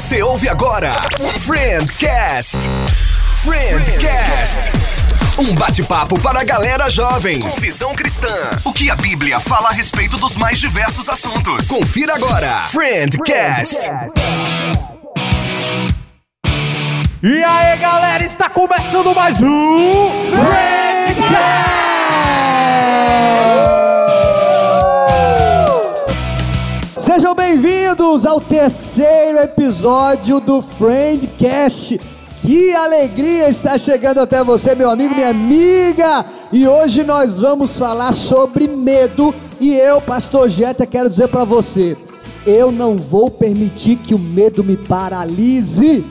Você ouve agora Friendcast. Friendcast. Um bate-papo para a galera jovem com visão cristã. O que a Bíblia fala a respeito dos mais diversos assuntos. Confira agora Friendcast. E aí, galera, está começando mais um Friendcast! Bem-vindos ao terceiro episódio do Friendcast. Que alegria estar chegando até você, meu amigo, minha amiga. E hoje nós vamos falar sobre medo. E eu, Pastor Jeta, quero dizer para você: eu não vou permitir que o medo me paralise.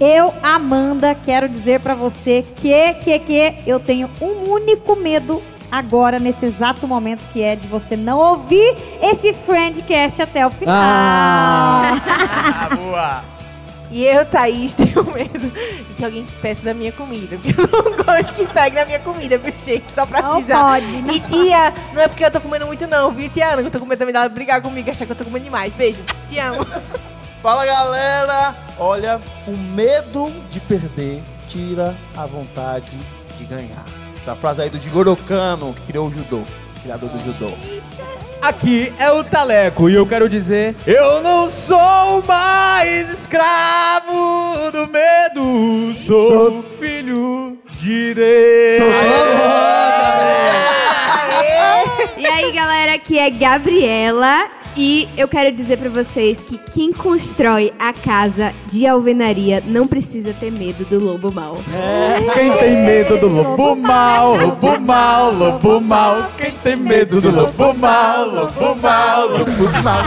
Eu, Amanda, quero dizer pra você que, que, que eu tenho um único medo agora, nesse exato momento, que é de você não ouvir esse Friendcast até o final. Ah. Ah, boa! E eu, Thaís, tenho medo de que alguém peça da minha comida. Porque eu não gosto que pegue na minha comida, viu, gente? Só pra Não avisar. pode, não E tia, não é porque eu tô comendo muito não, viu, tia Ana? Que eu tô com medo também dela brigar comigo, achar que eu tô comendo demais. Beijo, te amo. Fala galera! Olha, o medo de perder tira a vontade de ganhar. Essa frase aí do Jigoro Kano, que criou o judô, criador do judô. Aqui é o Taleco e eu quero dizer: Eu não sou mais escravo do medo, sou, Sou- filho de Deus. E aí, galera, aqui é Gabriela e eu quero dizer pra vocês que quem constrói a casa de alvenaria não precisa ter medo do lobo mau. Quem tem medo do lobo mal, lobo mal, lobo mal. Quem tem medo do lobo mal, lobo mal, lobo mal.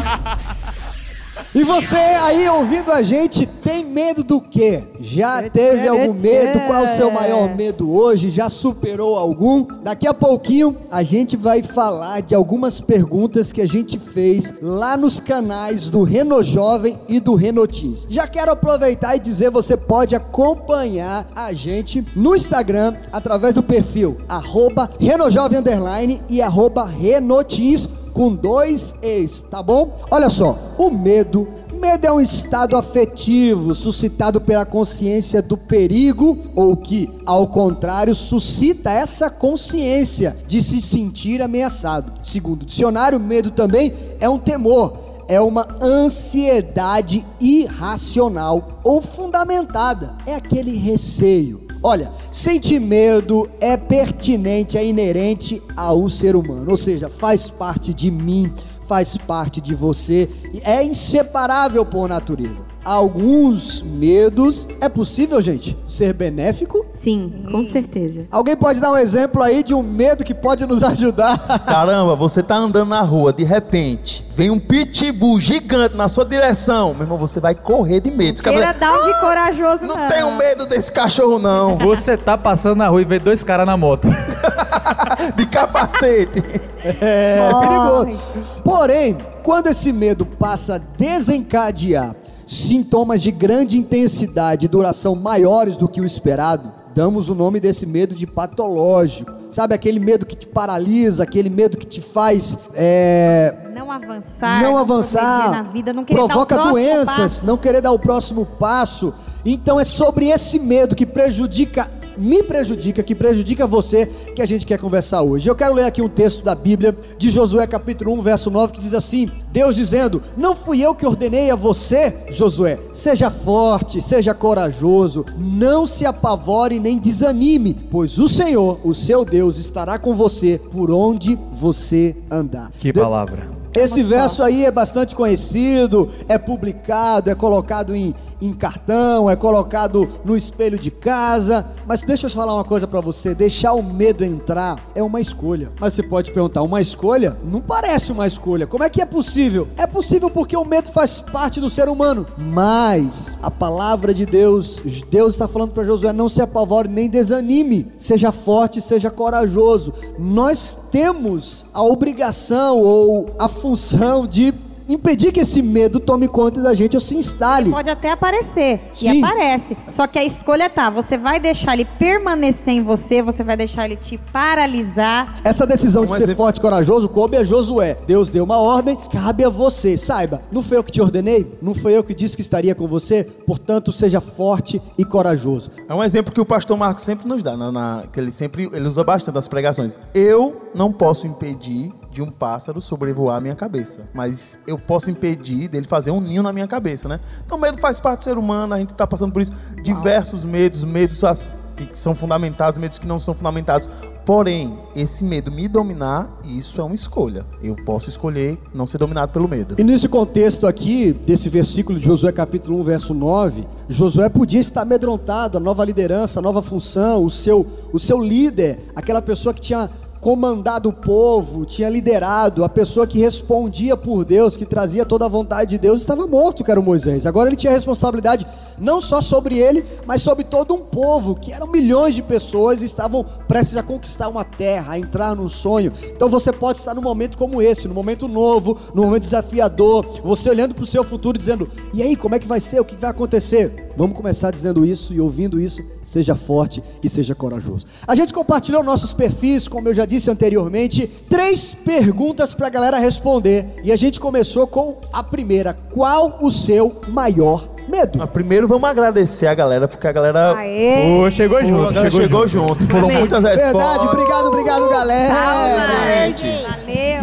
E você aí ouvindo a gente, tem medo do quê? Já teve algum medo? Qual é o seu maior medo hoje? Já superou algum? Daqui a pouquinho a gente vai falar de algumas perguntas que a gente fez lá nos canais do Reno Jovem e do Renotins. Já quero aproveitar e dizer, você pode acompanhar a gente no Instagram através do perfil arroba Renojovem Underline e arroba Renotins com dois ex, tá bom? Olha só, o medo. Medo é um estado afetivo suscitado pela consciência do perigo ou que, ao contrário, suscita essa consciência de se sentir ameaçado. Segundo o dicionário, medo também é um temor, é uma ansiedade irracional ou fundamentada. É aquele receio. Olha, sentir medo é pertinente, é inerente a um ser humano, ou seja, faz parte de mim, faz parte de você, é inseparável por natureza. Alguns medos, é possível, gente, ser benéfico? Sim, com certeza. Alguém pode dar um exemplo aí de um medo que pode nos ajudar? Caramba, você tá andando na rua, de repente, vem um pitbull gigante na sua direção. Meu irmão, você vai correr de medo. Cara Queira vai- dar um de corajoso, não não. tenho medo desse cachorro, não. Você tá passando na rua e vê dois caras na moto. De capacete. É Morre. perigoso. Porém, quando esse medo passa a desencadear sintomas de grande intensidade e duração maiores do que o esperado, damos o nome desse medo de patológico. Sabe aquele medo que te paralisa, aquele medo que te faz é, Não avançar. não avançar, na vida, não querer provoca doenças, passo. não querer dar o próximo passo. Então é sobre esse medo que prejudica, me prejudica, que prejudica você, que a gente quer conversar hoje. Eu quero ler aqui um texto da Bíblia, de Josué capítulo 1, verso 9, que diz assim: Deus dizendo: Não fui eu que ordenei a você, Josué, seja forte, seja corajoso, não se apavore nem desanime, pois o Senhor, o seu Deus, estará com você por onde você andar. Que De- palavra. esse verso aí é bastante conhecido, é publicado, é colocado em, em cartão, é colocado no espelho de casa. Mas deixa eu falar uma coisa pra você: deixar o medo entrar é uma escolha. Mas você pode perguntar, uma escolha? Não parece uma escolha. Como é que é possível? É possível porque o medo faz parte do ser humano. Mas a palavra de Deus, Deus está falando para Josué: não se apavore nem desanime, seja forte, seja corajoso. Nós temos a obrigação ou a função de impedir que esse medo tome conta da gente ou se instale. Pode até aparecer. Sim. E aparece. Só que a escolha tá. Você vai deixar ele permanecer em você, você vai deixar ele te paralisar. Essa decisão de Um ser exemplo. forte e corajoso coube a Josué. Deus deu uma ordem, cabe a você. Saiba, não foi eu que te ordenei? Não foi eu que disse que estaria com você? Portanto, seja forte e corajoso. É um exemplo que o pastor Marcos sempre nos dá, na, na- que ele sempre ele usa bastante nas pregações. Eu não posso impedir de um pássaro sobrevoar a minha cabeça, mas eu posso impedir dele fazer um ninho na minha cabeça, né? Então, medo faz parte do ser humano, a gente está passando por isso. Diversos medos, medos que são fundamentados, medos que não são fundamentados. Porém, esse medo me dominar, isso é uma escolha. Eu posso escolher não ser dominado pelo medo. E nesse contexto aqui, desse versículo de Josué capítulo 1, verso 9, Josué podia estar amedrontado, a nova liderança, a nova função, o seu, o seu líder, aquela pessoa que tinha comandado o povo, tinha liderado, a pessoa que respondia por Deus, que trazia toda a vontade de Deus, estava morto, que era o Moisés. Agora ele tinha responsabilidade não só sobre ele, mas sobre todo um povo, que eram milhões de pessoas e estavam prestes a conquistar uma terra, a entrar num sonho. Então você pode estar num momento como esse, num momento novo, num momento desafiador, você olhando para o seu futuro dizendo: "E aí, como é que vai ser? O que vai acontecer?" Vamos começar dizendo isso e ouvindo isso, seja forte e seja corajoso. A gente compartilhou nossos perfis, como eu já disse anteriormente, três perguntas para a galera responder. E a gente começou com a primeira: qual o seu maior medo? Mas primeiro vamos agradecer a galera, porque a galera, Aê! Chegou Pô, junto, galera chegou, junto. Foram Amém. muitas respostas. Verdade, obrigado, obrigado, galera. Valeu!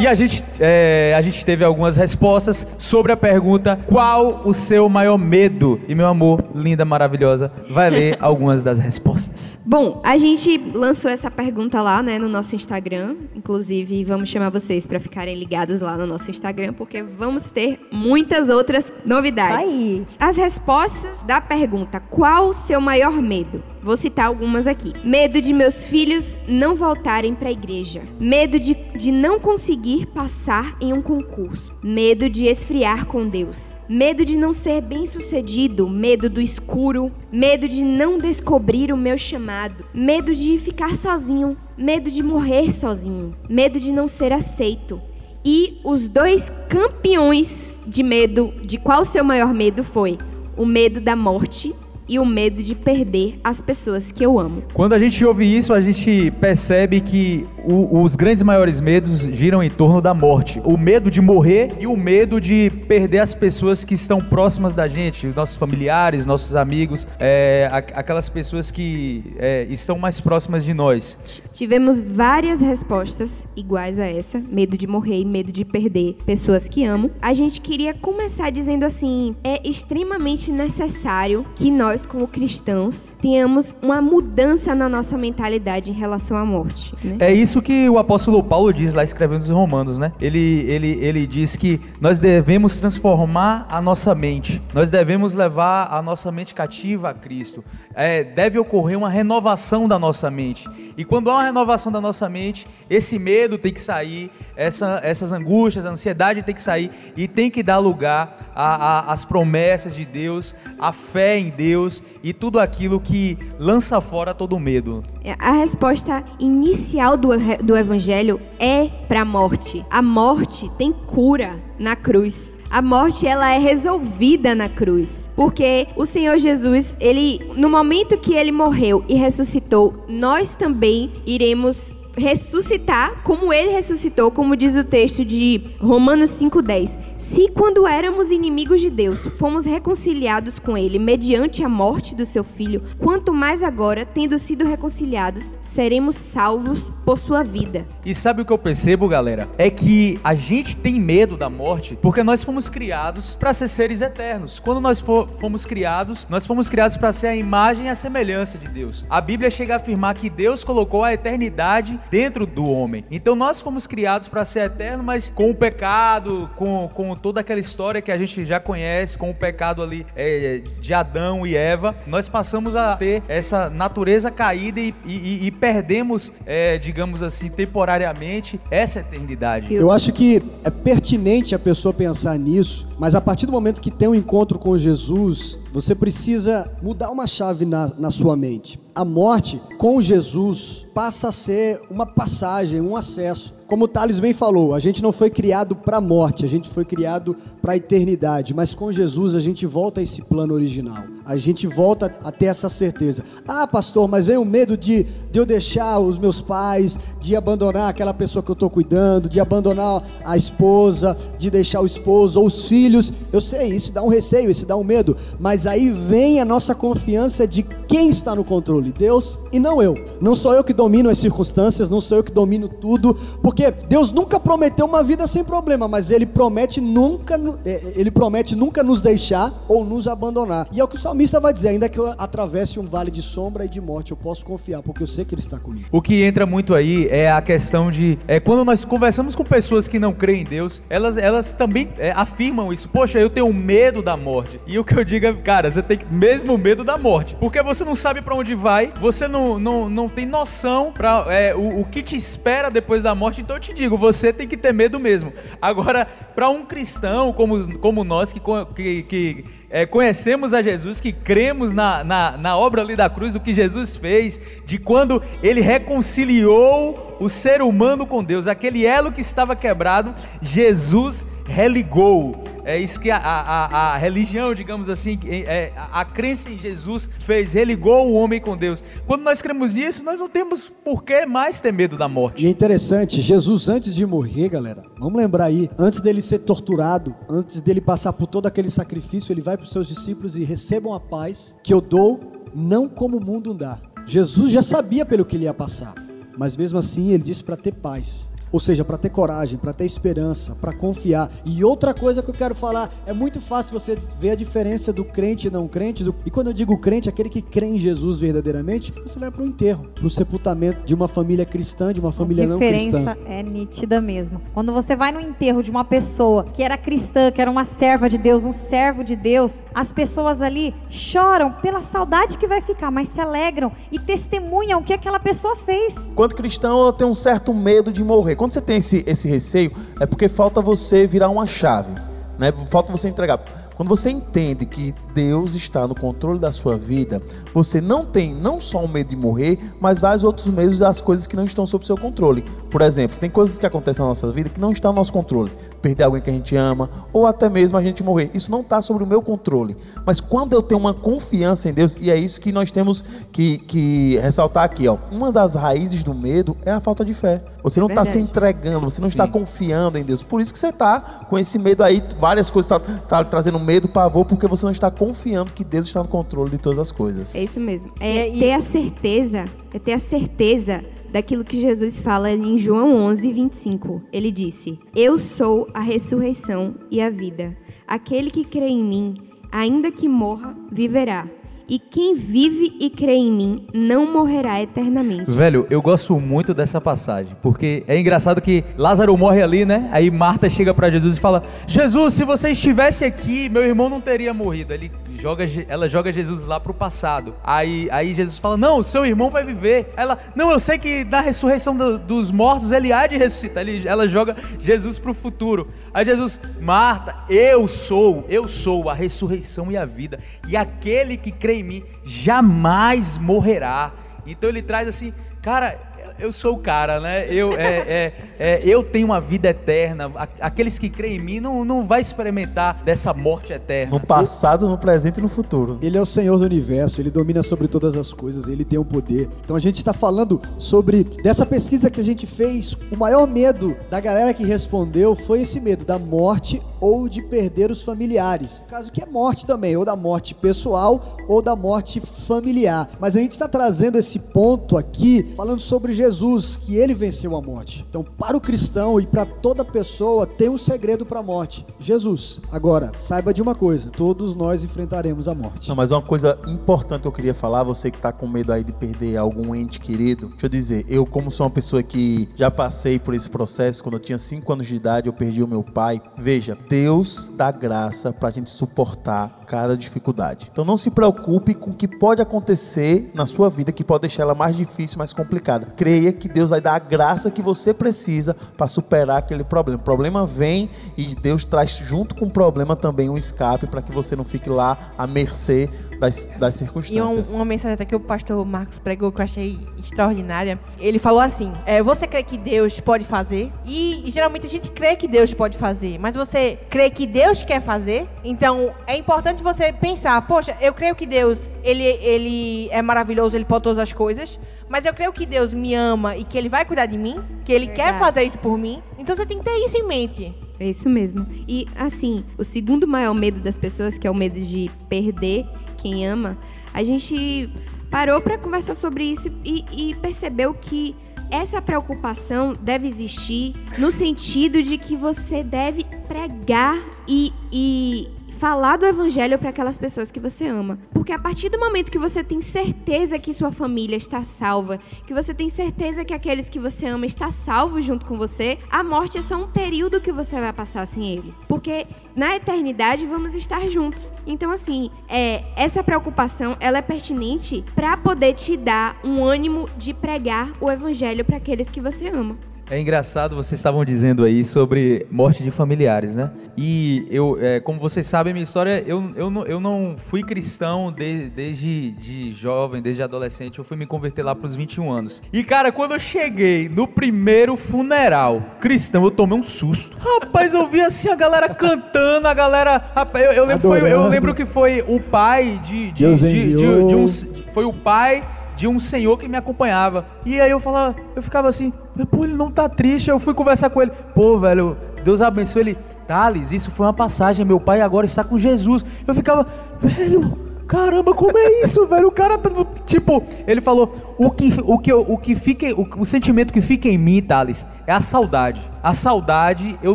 E a gente, é, a gente teve algumas respostas sobre a pergunta qual o seu maior medo? E meu amor, linda, maravilhosa, vai ler algumas das respostas. Bom, a gente lançou essa pergunta lá, né, no nosso Instagram. Inclusive, vamos chamar vocês para ficarem ligados lá no nosso Instagram, porque vamos ter muitas outras novidades. Isso aí. As respostas da pergunta: qual o seu maior medo? Vou citar algumas aqui. Medo de meus filhos não voltarem para a igreja. Medo de, de não conseguir passar em um concurso. Medo de esfriar com Deus. Medo de não ser bem sucedido. Medo do escuro. Medo de não descobrir o meu chamado. Medo de ficar sozinho. Medo de morrer sozinho. Medo de não ser aceito. E os dois campeões de medo, de qual seu maior medo foi? O medo da morte e o medo de perder as pessoas que eu amo. Quando a gente ouve isso, a gente percebe que o- os grandes maiores medos giram em torno da morte. O medo de morrer e o medo de perder as pessoas que estão próximas da gente, os nossos familiares, nossos amigos, é, aquelas pessoas que é, estão mais próximas de nós. Tivemos várias respostas iguais a essa: medo de morrer e medo de perder pessoas que amo. A gente queria começar dizendo assim: é extremamente necessário que nós, como cristãos, tenhamos uma mudança na nossa mentalidade em relação à morte. né? É isso que o apóstolo Paulo diz lá escrevendo os Romanos, né? Ele, ele, ele diz que nós devemos transformar a nossa mente, nós devemos levar a nossa mente cativa a Cristo. É, deve ocorrer uma renovação da nossa mente. E quando há uma renovação da nossa mente, esse medo tem que sair, essa, essas angústias, a ansiedade tem que sair e tem que dar lugar às promessas de Deus, a fé em Deus e tudo aquilo que lança fora todo o medo. É, A resposta inicial do, do evangelho é para a morte. A morte tem cura na cruz. A morte ela é resolvida na cruz, porque o Senhor Jesus, ele no momento que ele morreu e ressuscitou, nós também iremos ressuscitar como ele ressuscitou, como diz o texto de Romanos 5:10. Se quando éramos inimigos de Deus, fomos reconciliados com ele mediante a morte do seu filho, quanto mais agora, tendo sido reconciliados, seremos salvos por sua vida. E sabe o que eu percebo, galera? É que a gente tem medo da morte porque nós fomos criados para ser seres eternos. Quando nós fo- fomos criados, nós fomos criados para ser a imagem e a semelhança de Deus. A Bíblia chega a afirmar que Deus colocou a eternidade dentro do homem. Então nós fomos criados para ser eterno, mas com o pecado, com, com toda aquela história que a gente já conhece, com o pecado ali é, de Adão e Eva, nós passamos a ter essa natureza caída e, e- e perdemos, é, digamos assim, temporariamente essa eternidade. Eu acho que é pertinente a pessoa pensar nisso, mas a partir do momento que tem um encontro com Jesus, você precisa mudar uma chave na, na sua mente. A morte com Jesus passa a ser uma passagem, um acesso. Como o Thales bem falou, a gente não foi criado para a morte, a gente foi criado para a eternidade, mas com Jesus a gente volta a esse plano original. A gente volta a ter essa certeza. Ah, pastor, mas vem o medo de, de eu deixar os meus pais, de abandonar aquela pessoa que eu estou cuidando, de abandonar a esposa, de deixar o esposo ou os filhos. Eu sei, isso dá um receio, isso dá um medo, mas aí vem a nossa confiança de quem está no controle, Deus e não eu. Não sou eu que domino as circunstâncias, não sou eu que domino tudo, porque Deus nunca prometeu uma vida sem problema, mas ele promete nunca é, ele promete nunca nos deixar ou nos abandonar. E é o que o salmista vai dizer, ainda que eu atravesse um vale de sombra e de morte, eu posso confiar, porque eu sei que ele está comigo. O que entra muito aí é a questão de é quando nós conversamos com pessoas que não creem em Deus, elas elas também é, afirmam isso. Poxa, eu tenho medo da morte. E o que eu digo é, cara, você tem mesmo medo da morte, porque você não sabe para onde vai, você não, não, não tem noção para é, o, o que te espera depois da morte. Então eu te digo, você tem que ter medo mesmo. Agora, para um cristão como, como nós que, que, que é, conhecemos a Jesus, que cremos na, na, na obra ali da cruz, do que Jesus fez, de quando ele reconciliou o ser humano com Deus, aquele elo que estava quebrado, Jesus religou. É isso que a, a, a religião, digamos assim, é, a, a crença em Jesus fez, religou o homem com Deus. Quando nós cremos nisso, nós não temos por que mais ter medo da morte. E é interessante, Jesus antes de morrer, galera, vamos lembrar aí, antes dele ser torturado, antes dele passar por todo aquele sacrifício, ele vai para os seus discípulos e recebam a paz que eu dou, não como o mundo dá. Jesus já sabia pelo que ele ia passar, mas mesmo assim ele disse para ter paz. Ou seja, para ter coragem, para ter esperança, para confiar. E outra coisa que eu quero falar, é muito fácil você ver a diferença do crente e não crente. Do... E quando eu digo crente, aquele que crê em Jesus verdadeiramente, você vai para o enterro, para o sepultamento de uma família cristã, de uma família não cristã. A diferença é nítida mesmo. Quando você vai no enterro de uma pessoa que era cristã, que era uma serva de Deus, um servo de Deus, as pessoas ali choram pela saudade que vai ficar, mas se alegram e testemunham o que aquela pessoa fez. Quando cristão, eu tenho um certo medo de morrer quando você tem esse, esse receio, é porque falta você virar uma chave, né? Falta você entregar. Quando você entende que Deus está no controle da sua vida, você não tem não só o medo de morrer, mas vários outros medos das coisas que não estão sob seu controle. Por exemplo, tem coisas que acontecem na nossa vida que não estão no nosso controle. Perder alguém que a gente ama, ou até mesmo a gente morrer. Isso não está sobre o meu controle. Mas quando eu tenho uma confiança em Deus, e é isso que nós temos que, que ressaltar aqui, ó. Uma das raízes do medo é a falta de fé. Você não está se entregando, você não Sim. está confiando em Deus. Por isso que você está com esse medo aí, várias coisas estão tá, trazendo medo medo, pavor, porque você não está confiando que Deus está no controle de todas as coisas. É isso mesmo. É e, ter a certeza, é ter a certeza daquilo que Jesus fala em João 11, 25. Ele disse: Eu sou a ressurreição e a vida. Aquele que crê em mim, ainda que morra, viverá. E quem vive e crê em mim não morrerá eternamente. Velho, eu gosto muito dessa passagem, porque é engraçado que Lázaro morre ali, né? Aí Marta chega para Jesus e fala: Jesus, se você estivesse aqui, meu irmão não teria morrido. Ele joga, ela joga Jesus lá pro passado. Aí, aí Jesus fala: Não, seu irmão vai viver. Ela, não, eu sei que na ressurreição do, dos mortos ele há de ressuscitar. Ele, ela joga Jesus pro futuro. Aí Jesus, Marta, eu sou, eu sou a ressurreição e a vida. E aquele que crê em mim jamais morrerá. Então ele traz assim, cara, eu sou o cara, né? Eu, é, é, é, eu tenho uma vida eterna. Aqueles que creem em mim não, não vai experimentar dessa morte eterna. No passado, no presente e no futuro. Ele é o Senhor do universo, ele domina sobre todas as coisas, ele tem o poder. Então a gente está falando sobre dessa pesquisa que a gente fez. O maior medo da galera que respondeu foi esse medo da morte ou de perder os familiares. Caso que é morte também, ou da morte pessoal ou da morte familiar. Mas a gente está trazendo esse ponto aqui, falando sobre Jesus, que ele venceu a morte. Então, para o cristão e para toda pessoa, tem um segredo para a morte: Jesus. Agora, saiba de uma coisa: todos nós enfrentaremos a morte. Não, mas uma coisa importante que eu queria falar, você que está com medo aí de perder algum ente querido, deixa eu dizer, eu, como sou uma pessoa que já passei por esse processo, quando eu tinha 5 anos de idade, eu perdi o meu pai. Veja, Deus dá graça para a gente suportar cada dificuldade. Então não se preocupe com o que pode acontecer na sua vida que pode deixar ela mais difícil, mais complicada. Creia que Deus vai dar a graça que você precisa para superar aquele problema. O problema vem e Deus traz junto com o problema também um escape para que você não fique lá à mercê das, das E circunstâncias. um- uma mensagem até que o pastor Marcos pregou que eu achei extraordinária. Ele falou assim: é, Você crê que Deus pode fazer? E, e geralmente a gente crê que Deus pode fazer, mas você crê que Deus quer fazer? Então é importante você pensar: Poxa, eu creio que Deus ele, ele é maravilhoso, ele pode todas as coisas. Mas eu creio que Deus me ama e que Ele vai cuidar de mim, que Ele quer fazer isso por mim. Então você tem que ter isso em mente. É isso mesmo. E assim, o segundo maior medo das pessoas, que é o medo de perder quem ama, a gente parou para conversar sobre isso e, e percebeu que essa preocupação deve existir no sentido de que você deve pregar e, e falar do evangelho para aquelas pessoas que você ama. Porque a partir do momento que você tem certeza que sua família está salva, que você tem certeza que aqueles que você ama está salvo junto com você, a morte é só um período que você vai passar sem ele. Porque na eternidade vamos estar juntos. Então assim, é, essa preocupação ela é pertinente para poder te dar um ânimo de pregar o evangelho para aqueles que você ama. É engraçado, vocês estavam dizendo aí sobre morte de familiares, né? E eu, é, como vocês sabem, minha história, eu, eu, não, eu não fui cristão de- desde de jovem, desde adolescente. Eu fui me converter lá pros 21 anos. E, cara, quando eu cheguei no primeiro funeral cristão, eu tomei um susto. Rapaz, eu vi assim a galera cantando, a galera. Rapaz, eu, eu lembro, foi- eu lembro que foi o pai de, de, de, de- enviou. de um foi o pai de um senhor que me acompanhava. E aí eu falava, eu ficava assim, pô, ele não tá triste. Eu fui conversar com ele, pô, velho, Deus abençoe ele. Thales, isso foi uma passagem, meu pai agora está com Jesus. Eu ficava, velho, caramba, como é isso, velho? O cara tá. Tipo, ele falou, o que, o que, o que fica, o, o sentimento que fica em mim, Thales, é a saudade. A saudade eu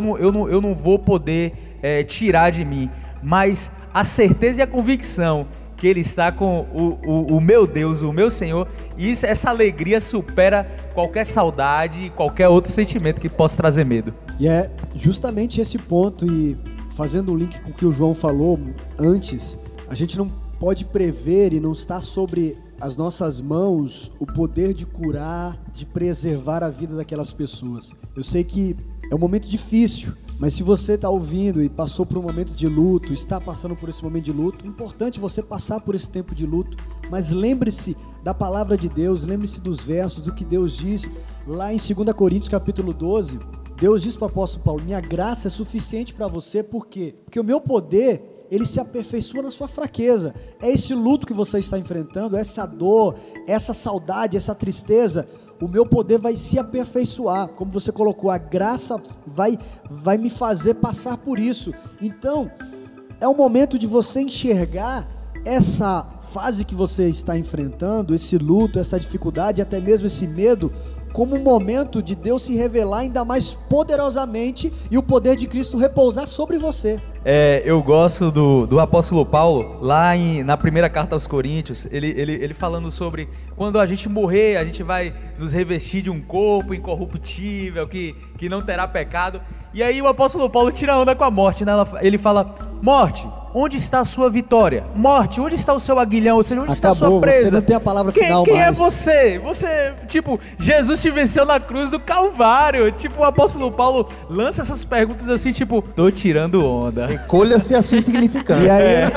não, eu não, eu não vou poder é, tirar de mim. Mas a certeza e a convicção que ele está com o, o, o meu Deus, o meu Senhor, e isso, essa alegria supera qualquer saudade e qualquer outro sentimento que possa trazer medo. E é justamente esse ponto, e fazendo o link com o que o João falou antes, a gente não pode prever e não está sobre as nossas mãos o poder de curar, de preservar a vida daquelas pessoas. Eu sei que é um momento difícil, mas se você está ouvindo e passou por um momento de luto, está passando por esse momento de luto, é importante você passar por esse tempo de luto, mas lembre-se da palavra de Deus, lembre-se dos versos, do que Deus diz lá em 2 Coríntios capítulo 12. Deus diz para o apóstolo Paulo: Minha graça é suficiente para você, por quê? Porque o meu poder, ele se aperfeiçoa na sua fraqueza. É esse luto que você está enfrentando, essa dor, essa saudade, essa tristeza. O meu poder vai se aperfeiçoar. Como você colocou, a graça vai, vai me fazer passar por isso. Então, é o momento de você enxergar essa fase que você está enfrentando, esse luto, essa dificuldade, até mesmo esse medo, como um momento de Deus se revelar ainda mais poderosamente e o poder de Cristo repousar sobre você. É, eu gosto do, do apóstolo Paulo, lá em- na primeira carta aos Coríntios, ele, ele, ele falando sobre quando a gente morrer, a gente vai nos revestir de um corpo incorruptível, que, que não terá pecado. E aí o apóstolo Paulo tira onda com a morte, né? Ele fala: Morte, onde está a sua vitória? Morte, onde está o seu aguilhão? Ou seja, onde está a Acabou, sua presa? você não tem a palavra quem, final Quem é mais. você? Você, tipo, Jesus te venceu na cruz do Calvário. Tipo, o apóstolo Paulo lança essas perguntas assim, tipo, tô tirando onda. Recolha-se a sua insignificância. E aí, ele-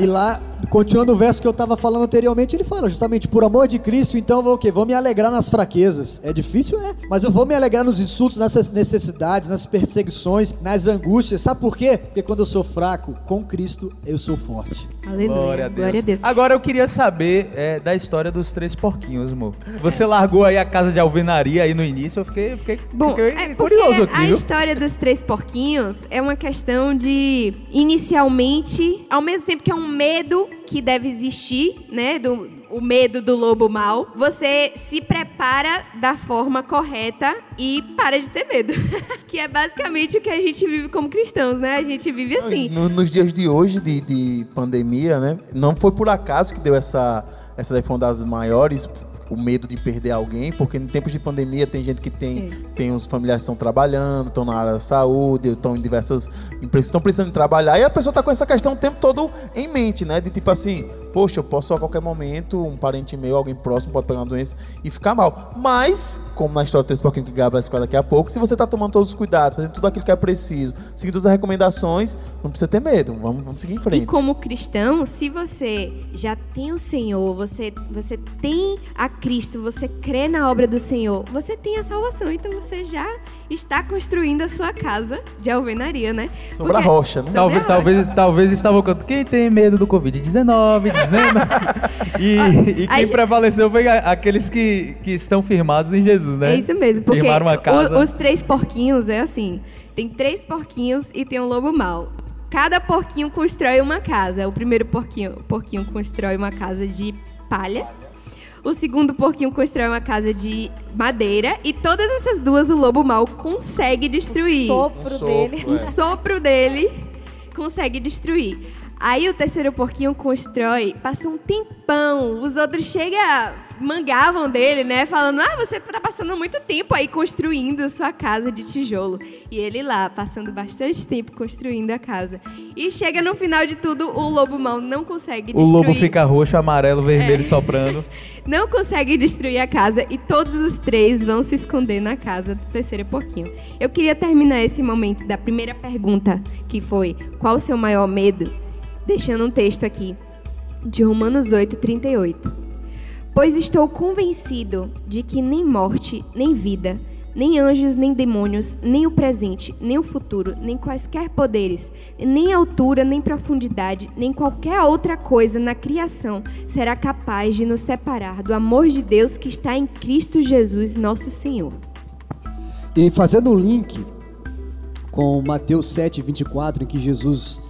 e lá, continuando o verso que eu estava falando anteriormente, ele fala justamente, por amor de Cristo, então eu vou o quê? Vou me alegrar nas fraquezas. É difícil, é, mas eu vou me alegrar nos insultos, nessas necessidades, nas perseguições, nas angústias. Sabe por quê? Porque quando eu sou fraco, com Cristo, eu sou forte. Aleluia. Glória a Deus. Glória a Deus. Agora eu queria saber é, da história dos três porquinhos, amor. Você largou aí a casa de alvenaria aí no início, eu fiquei, fiquei, Bom, fiquei é curioso aqui, a viu? história dos três porquinhos é uma questão de, inicialmente, ao mesmo tempo que é um medo que deve existir, né, do, o medo do lobo mau, você se prepara da forma correta e para de ter medo. que é basicamente o que a gente vive como cristãos, né? A gente vive assim. No- nos dias de hoje, de, de pandemia, né? Não foi por acaso que deu essa. Essa daí foi uma das maiores. O medo de perder alguém, porque em tempos de pandemia tem gente que tem, tem os familiares que estão trabalhando, estão na área da saúde, estão em diversas empresas estão precisando de trabalhar, e a pessoa está com essa questão o tempo todo em mente, né? De tipo assim, poxa, eu posso a qualquer momento, um parente meu, alguém próximo pode pegar uma doença e ficar mal. Mas, como na história do texto pouquinho que Gabriel vai explicar daqui a pouco, se você está tomando todos os cuidados, fazendo tudo aquilo que é preciso, seguindo todas as recomendações, não precisa ter medo. Vamos, vamos seguir em frente. E como cristão, se você já tem o Senhor, você, você tem a Cristo, você crê na obra do Senhor, você tem a salvação. Então você já está construindo a sua casa de alvenaria, né? Sobre Porque- a rocha, né? Talvez, a talvez, talvez estava cantando. Quem tem medo do Covid-19, 19. e, e quem aí- prevaleceu foi a- aqueles que, que estão firmados em Jesus, né? É isso mesmo, porque Firmaram uma casa. o- os três porquinhos é assim: tem três porquinhos e tem um lobo mau. Cada porquinho constrói uma casa. O primeiro porquinho, porquinho constrói uma casa de palha. O segundo porquinho constrói uma casa de madeira. E todas essas duas o lobo mau consegue destruir. Sopro Um sopro, dele. O sopro dele consegue destruir. Aí o terceiro porquinho constrói, passa um tempão. Os outros chegam, mangavam dele, né? Falando: Ah, você tá passando muito tempo aí construindo sua casa de tijolo. E ele lá, passando bastante tempo construindo a casa. E chega no final de tudo, o lobo mau não consegue O destruir. lobo fica roxo, amarelo, vermelho É. soprando. Não consegue destruir a casa e todos os três vão se esconder na casa do terceiro porquinho. Eu queria terminar esse momento da primeira pergunta, que foi: qual o seu maior medo? Deixando um texto aqui de Romanos 8, 38. Pois estou convencido de que nem morte, nem vida, nem anjos, nem demônios, nem o presente, nem o futuro, nem quaisquer poderes, nem altura, nem profundidade, nem qualquer outra coisa na criação será capaz de nos separar do amor de Deus que está em Cristo Jesus, nosso Senhor. E fazendo um link com Mateus 7, 24, em que Jesus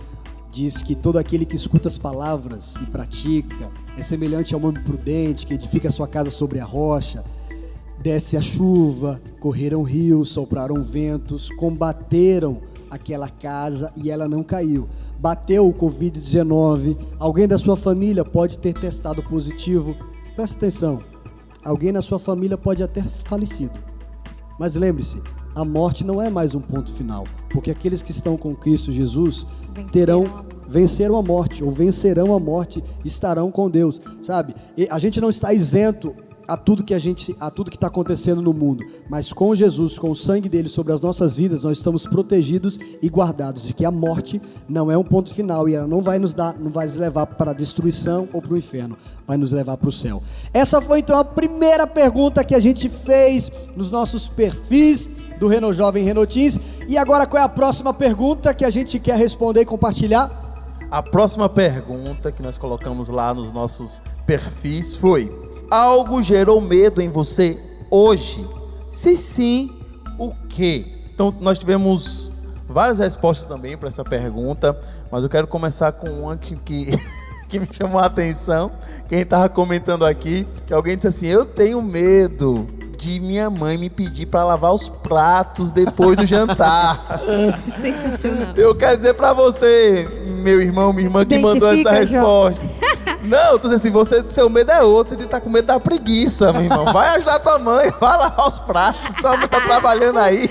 diz que todo aquele que escuta as palavras e pratica é semelhante ao homem prudente que edifica a sua casa sobre a rocha. Desce a chuva, correram rios, sopraram ventos, combateram aquela casa e ela não caiu. Bateu o Covid-19, alguém da sua família pode ter testado positivo. Presta atenção, alguém na sua família pode até ter falecido. Mas lembre-se, a morte não é mais um ponto final, porque aqueles que estão com Cristo Jesus terão a. venceram a morte ou vencerão a morte, estarão com Deus, sabe? E a gente não está isento a tudo que a gente a tudo que está acontecendo no mundo, mas com Jesus, com o sangue dele sobre as nossas vidas, nós estamos protegidos e guardados de que a morte não é um ponto final e ela não vai nos dar, não vai nos levar para a destruição ou para o inferno, vai nos levar para o céu. Essa foi então a primeira pergunta que a gente fez nos nossos perfis do Reno Jovem Renotins. E agora qual é a próxima pergunta que a gente quer responder e compartilhar? A próxima pergunta que nós colocamos lá nos nossos perfis foi: Algo gerou medo em você hoje? Se sim, o que? Então, nós tivemos várias respostas também para essa pergunta, mas eu quero começar com uma que, que, que me chamou a atenção. Quem estava comentando aqui, que alguém disse assim: Eu tenho medo de minha mãe me pedir para lavar os pratos depois do jantar. Sensacional. Eu quero dizer pra você, meu irmão, minha irmã que mandou essa resposta. Não, eu tô dizendo assim, você, seu medo é outro, de estar com medo da preguiça, meu irmão. Vai ajudar tua mãe, vai lavar os pratos, tua mãe tá trabalhando aí.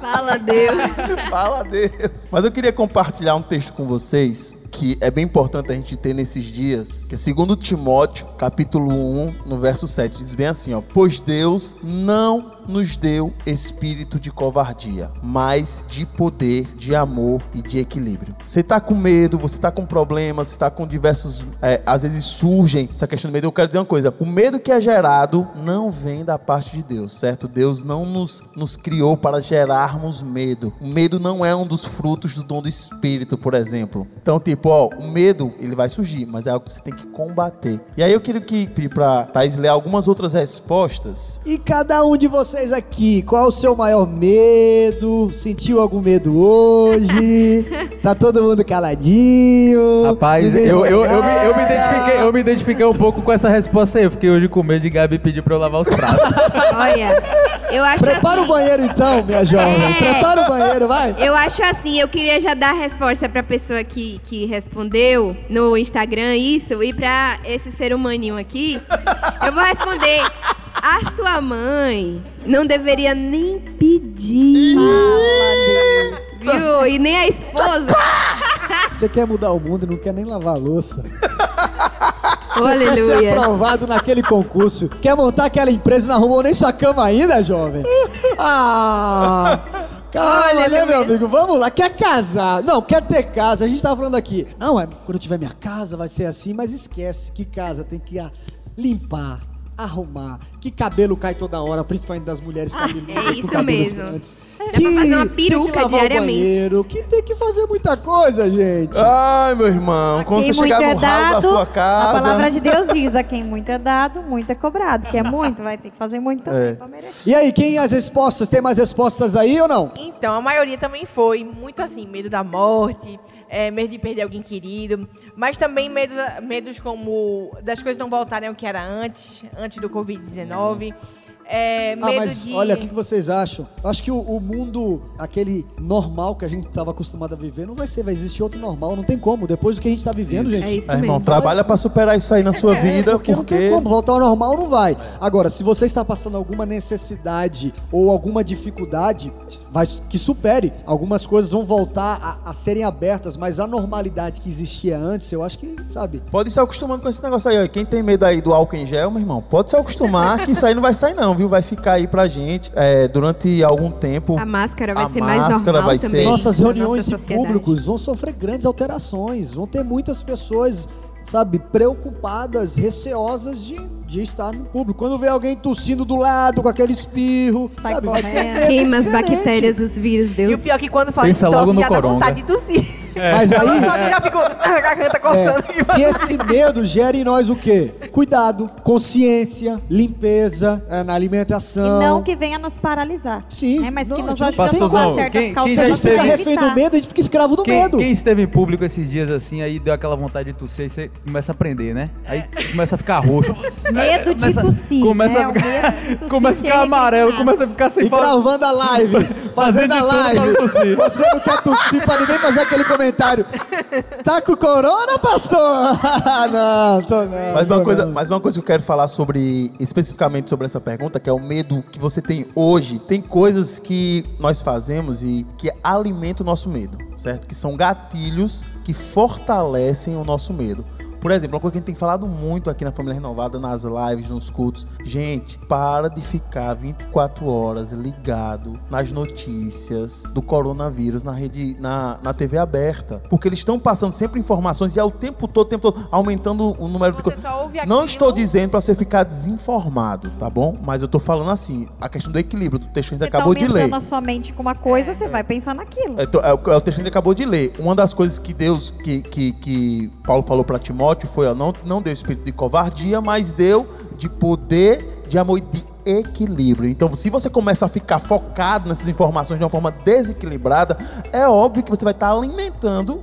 Fala Deus. Fala a Deus. Mas eu queria compartilhar um texto com vocês que é bem importante a gente ter nesses dias, que é segundo Timóteo, capítulo 1, no verso 7, diz bem assim, ó: "Pois Deus não nos deu espírito de covardia, mas de poder, de amor e de equilíbrio. Você tá com medo, você tá com problemas, você tá com diversos, é, às vezes surgem essa questão do medo. Eu quero dizer uma coisa: o medo que é gerado não vem da parte de Deus, certo? Deus não nos, nos criou para gerarmos medo. O medo não é um dos frutos do dom do Espírito, por exemplo. Então, tipo, o medo ele vai surgir, mas é algo que você tem que combater. E aí eu queria que pedir para Thais ler algumas outras respostas E cada um de vocês aqui, qual o seu maior medo? Sentiu algum medo hoje? Tá todo mundo caladinho? Rapaz, eu, eu, eu, me, eu, me identifiquei, eu me identifiquei um pouco com essa resposta aí. Eu fiquei hoje com medo de Gabi pedir pra eu lavar os pratos. Olha, eu acho Prepara assim, o banheiro então, minha jovem. É. Prepara o banheiro, vai. Eu acho assim, eu queria já dar a resposta pra pessoa que, que respondeu no Instagram isso, e pra esse ser humaninho aqui, eu vou responder. A sua mãe não deveria nem pedir. Viu? E nem a esposa. Você quer mudar o mundo e não quer nem lavar a louça. Você quer ser Aleluia. aprovado naquele concurso. Quer montar aquela empresa e não arrumou nem sua cama ainda, jovem? Ah! Calma, né, meu amigo? Vamos lá. Quer casar? Não, quer ter casa. A gente tava falando aqui. Não, é, quando eu tiver minha casa vai ser assim, mas esquece que casa tem que limpar, arrumar, que cabelo cai toda hora, principalmente das mulheres cabeludas é com isso cabelos mesmo. grandes. Dá pra fazer uma tem peruca que lavar diariamente. O banheiro, que tem que fazer muita coisa, gente. Ai, meu irmão, quando Quem você muito chegar é no ralo da sua a casa. palavra de Deus diz: a quem muito é dado, muito é cobrado. Que é muito, vai ter que fazer muito também É. pra merecer. E aí, quem as respostas? Tem mais respostas aí ou não? Então, a maioria também foi muito assim, medo da morte, é, medo de perder alguém querido, mas também medo, medos como das coisas não voltarem ao que era antes, antes do Covid-19. É, medo Ah, mas de... olha, o que vocês acham? Eu acho que o, o mundo, aquele normal que a gente estava acostumado a viver, não vai ser, vai existir outro normal, não tem como. Depois do que a gente está vivendo, gente. É isso Ah, irmão, mesmo. trabalha pra superar isso aí na sua vida, É, porque, porque. não tem como, voltar ao normal não vai. Agora, se você está passando alguma necessidade ou alguma dificuldade, vai, que supere. Algumas coisas vão voltar a, a serem abertas, mas a normalidade que existia antes, eu acho que, sabe? Pode se acostumando com esse negócio aí, ó. Quem tem medo aí do álcool em gel, meu irmão, pode se acostumar que isso aí não vai sair, não, viu? Vai ficar aí pra gente é, durante algum tempo. A máscara vai A ser mais máscara normal vai também. ser- Nossas reuniões nossa públicos vão sofrer grandes alterações, vão ter muitas pessoas, sabe, preocupadas, receosas de, de estar no público. Quando vê alguém tossindo do lado com aquele espirro, Sai sabe, vai ter Queima as bactérias dos vírus, E o Deus. pior é que quando fala Pensa de tosse, logo no já dá vontade de tossir. Mas aí, Eu já fico a garganta coçando aqui. é, que esse medo gera em nós o quê? Cuidado, consciência, limpeza é, na E alimentação. não que venha nos paralisar. Sim, Né? Mas que não, nos tipo, ajude a certas quem- quem cautelações. Se a já gente fica esteve- refém do medo, a gente fica escravo do Quem, medo. quem esteve em público esses dias assim, aí deu aquela vontade de tossir, aí você começa a aprender, né? Aí começa a ficar roxo. Medo de Começa- tossir. Começa né? a ficar, tossir começa a ficar amarelo, começa a ficar sem E gravando a live, fazendo a live. Você não quer tossir pra ninguém fazer aquele comentário. Tá com corona, pastor? não, tô não. Mas tô uma, coisa, não. mas uma coisa que eu quero falar sobre, especificamente sobre essa pergunta, que é o medo que você tem hoje. Tem coisas que nós fazemos e que alimentam o nosso medo, certo? Que são gatilhos que fortalecem o nosso medo. Por exemplo, uma coisa que a gente tem falado muito aqui na Família Renovada, nas lives, nos cultos. Gente, para de ficar 24 horas ligado nas notícias do coronavírus na rede, na, na TV aberta. Porque eles estão passando sempre informações e é o tempo todo, o tempo todo, aumentando o número de Você coisas. só ouve Não estou dizendo para você ficar desinformado, tá bom? Mas eu tô falando assim, a questão do equilíbrio do texto que a gente Você tá acabou de ler. aumentando a sua mente com uma coisa, você vai pensar naquilo. É, é o é o texto que a gente acabou de ler. Uma das coisas que Deus, que, que, que Paulo falou para Timóteo foi: ó, não, não deu espírito de covardia, mas deu de poder, de amor e de equilíbrio. Então, se você começa a ficar focado nessas informações de uma forma desequilibrada, é óbvio que você vai estar alimentando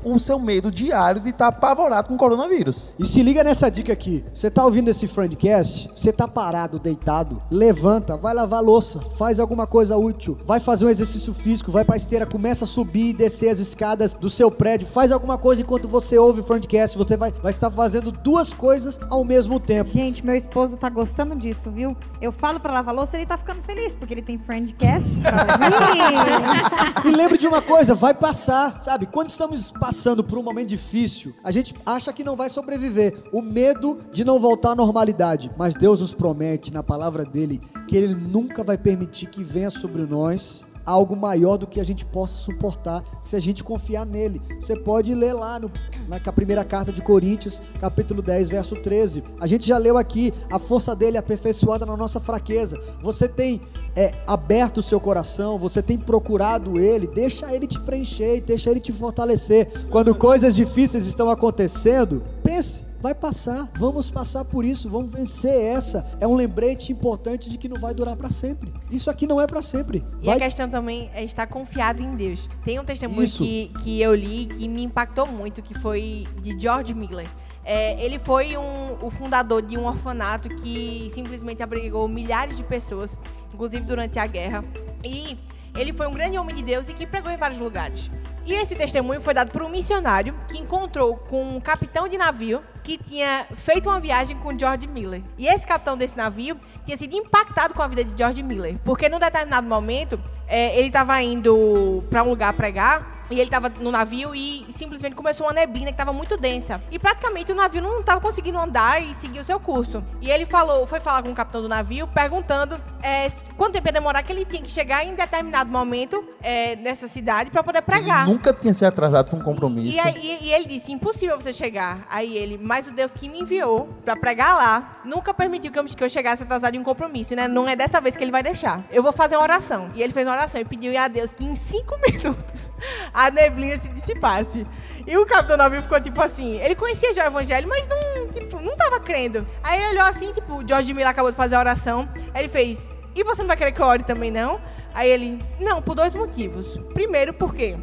o seu medo diário de estar apavorado com o coronavírus. E se liga nessa dica aqui. Você tá ouvindo esse Friendcast? Você tá parado, deitado? Levanta, vai lavar a louça, faz alguma coisa útil, vai fazer um exercício físico, vai pra esteira, começa a subir e descer as escadas do seu prédio, faz alguma coisa enquanto você ouve o Friendcast. Você vai, vai estar fazendo duas coisas ao mesmo tempo. Gente, meu esposo tá gostando disso, viu? Eu falo pra lavar louça, ele tá ficando feliz, porque ele tem friendcast. E lembre de uma coisa, vai passar, sabe? Quando estamos passando por um momento difícil, a gente acha que não vai sobreviver. O medo de não voltar à normalidade. Mas Deus nos promete na palavra dele que ele nunca vai permitir que venha sobre nós algo maior do que a gente possa suportar se a gente confiar nele. Você pode ler lá no, na primeira carta de Coríntios, capítulo 10, verso 13. A gente já leu aqui, a força dele é aperfeiçoada na nossa fraqueza. Você tem é, aberto o seu coração, você tem procurado ele, deixa ele te preencher, deixa ele te fortalecer. Quando coisas difíceis estão acontecendo, pense, vai passar, vamos passar por isso, vamos vencer essa. É um lembrete importante de que não vai durar para sempre. Isso aqui não é para sempre. E Vai a questão também é estar confiado em Deus. Tem um testemunho Isso. que, que eu li que me impactou muito, que foi de George Miller. É, ele foi um, o fundador de um orfanato que simplesmente abrigou milhares de pessoas, inclusive durante a guerra. E ele foi um grande homem de Deus e que pregou em vários lugares. E esse testemunho foi dado por um missionário que encontrou com um capitão de navio que tinha feito uma viagem com George Miller. E esse capitão desse navio tinha sido impactado com a vida de George Miller, porque num determinado momento é, ele estava indo para um lugar pregar e ele tava no navio e simplesmente começou uma neblina que tava muito densa. E praticamente o navio não tava conseguindo andar e seguir o seu curso. E ele falou, foi falar com o capitão do navio, perguntando é, quanto tempo ia demorar que ele tinha que chegar em determinado momento é, nessa cidade para poder pregar. Ele nunca tinha se atrasado para um compromisso. E, aí, e, ele disse, impossível você chegar. Aí ele, mas o Deus que me enviou para pregar lá, nunca permitiu que eu, que eu chegasse atrasado em um compromisso, né? Não é dessa vez que ele vai deixar. Eu vou fazer uma oração. E ele fez uma oração e pediu a Deus que em cinco minutos a neblina se dissipasse. E o capitão navio ficou tipo assim, ele conhecia já o evangelho, mas não, tipo, não tava crendo. Aí ele olhou assim, tipo, o George Miller acabou de fazer a oração. Aí ele fez, e você não vai querer que eu ore também, não? Aí ele, não, por dois motivos. Primeiro, porque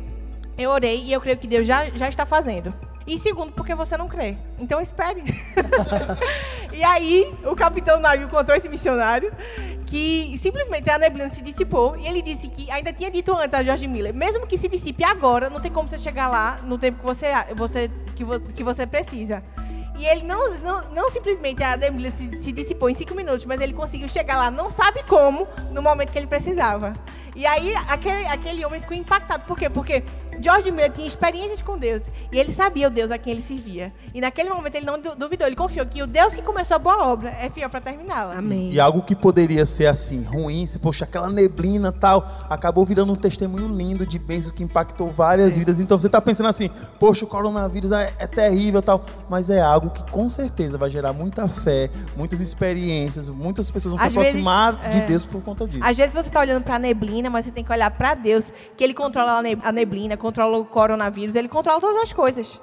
eu orei e eu creio que Deus já, já está fazendo. E segundo, porque você não crê. Então espere. e aí, o capitão navio contou esse missionário que simplesmente a neblina se dissipou e ele disse que ainda tinha dito antes a George Miller, mesmo que se dissipe agora, não tem como você chegar lá no tempo que você, você, que, que você precisa. E ele não, não, não simplesmente a neblina se, se dissipou em cinco minutos, mas ele conseguiu chegar lá, não sabe como, no momento que ele precisava. E aí aquele, aquele homem ficou impactado. Por quê? Porque George Miller tinha experiências com Deus. E ele sabia o Deus a quem ele servia. E naquele momento ele não duvidou. Ele confiou que o Deus que começou a boa obra é fiel para terminá-la. Amém. E algo que poderia ser assim, ruim, se poxa, aquela neblina tal, acabou virando um testemunho lindo de bênção que impactou várias é. vidas. Então você está pensando assim, poxa, o coronavírus é, é terrível tal. Mas é algo que com certeza vai gerar muita fé, muitas experiências, muitas pessoas vão Às se aproximar vezes, de é. Deus por conta disso. Às vezes você está olhando para a neblina, mas você tem que olhar para Deus, que Ele controla a neblina, controla o coronavírus, Ele controla todas as coisas.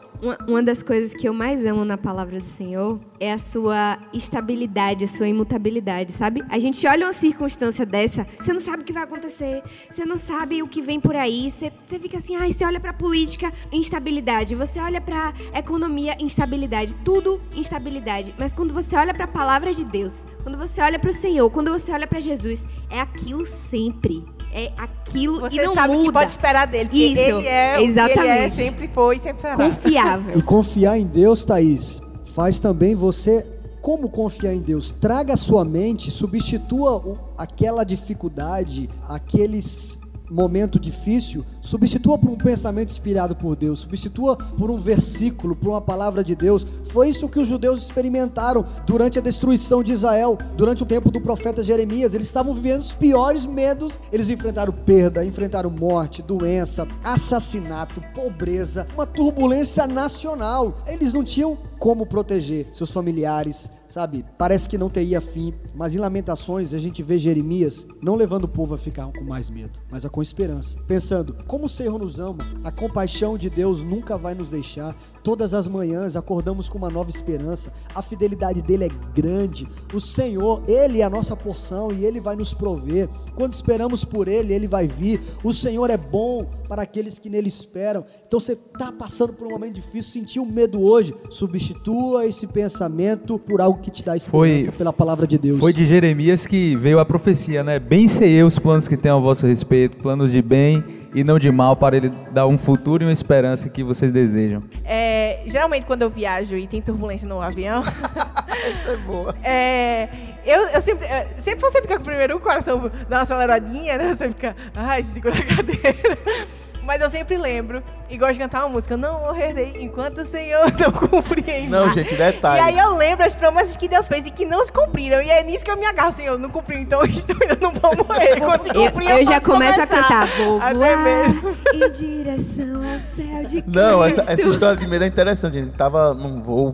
Uma das coisas que eu mais amo na palavra do Senhor é a sua estabilidade, a sua imutabilidade, sabe? A gente olha uma circunstância dessa, você não sabe o que vai acontecer, você não sabe o que vem por aí, você, você fica assim, ai, você olha pra política, instabilidade, você olha pra economia, instabilidade, tudo instabilidade. Mas quando você olha pra palavra de Deus, quando você olha pro Senhor, quando você olha para Jesus, é aquilo sempre é aquilo Você e não sabe muda. que pode esperar dele. Isso, ele é, exatamente. Ele é, sempre foi, sempre será. Confiável. E confiar em Deus, Thaís, faz também você como confiar em Deus? Traga a sua mente, substitua aquela dificuldade, aqueles momento difícil, substitua por um pensamento inspirado por Deus, substitua por um versículo, por uma palavra de Deus. Foi isso que os judeus experimentaram durante a destruição de Israel, durante o tempo do profeta Jeremias. Eles estavam vivendo os piores medos. Eles enfrentaram perda, enfrentaram morte, doença, assassinato, pobreza, uma turbulência nacional. Eles não tinham como proteger seus familiares, sabe? Parece que não teria fim, mas em Lamentações a gente vê Jeremias não levando o povo a ficar com mais medo, mas a com esperança, pensando: como o Senhor nos ama, a compaixão de Deus nunca vai nos deixar. Todas as manhãs acordamos com uma nova esperança. A fidelidade dele é grande. O Senhor, ele é a nossa porção e ele vai nos prover. Quando esperamos por ele, ele vai vir. O Senhor é bom para aqueles que nele esperam. Então você está passando por um momento difícil, sentiu medo hoje, substitua esse pensamento por algo que te dá esperança foi, pela palavra de Deus. Foi de Jeremias que veio a profecia, né? Bem sei eu os planos que tenho a vosso respeito, planos de bem e não de mal, para ele dar um futuro e uma esperança que vocês desejam. É, geralmente, quando eu viajo e tem turbulência no avião. Isso é boa. É, eu, eu sempre, sempre você fica com o primeiro coração dá uma aceleradinha, né? Você fica, ai, segura a cadeira. Mas eu sempre lembro e gosto de cantar uma música. Não morrerei enquanto o Senhor não cumprir Não, gente, detalhe. E aí eu lembro as promessas que Deus fez e que não se cumpriram. E é nisso que eu me agarro, Senhor. Não cumpriu, então, então eu não vou morrer. Quando se cumprir, eu, eu, eu já começo a cantar. Vou voar em direção ao céu de Cristo. Não, essa, essa história de medo é interessante. A gente tava num voo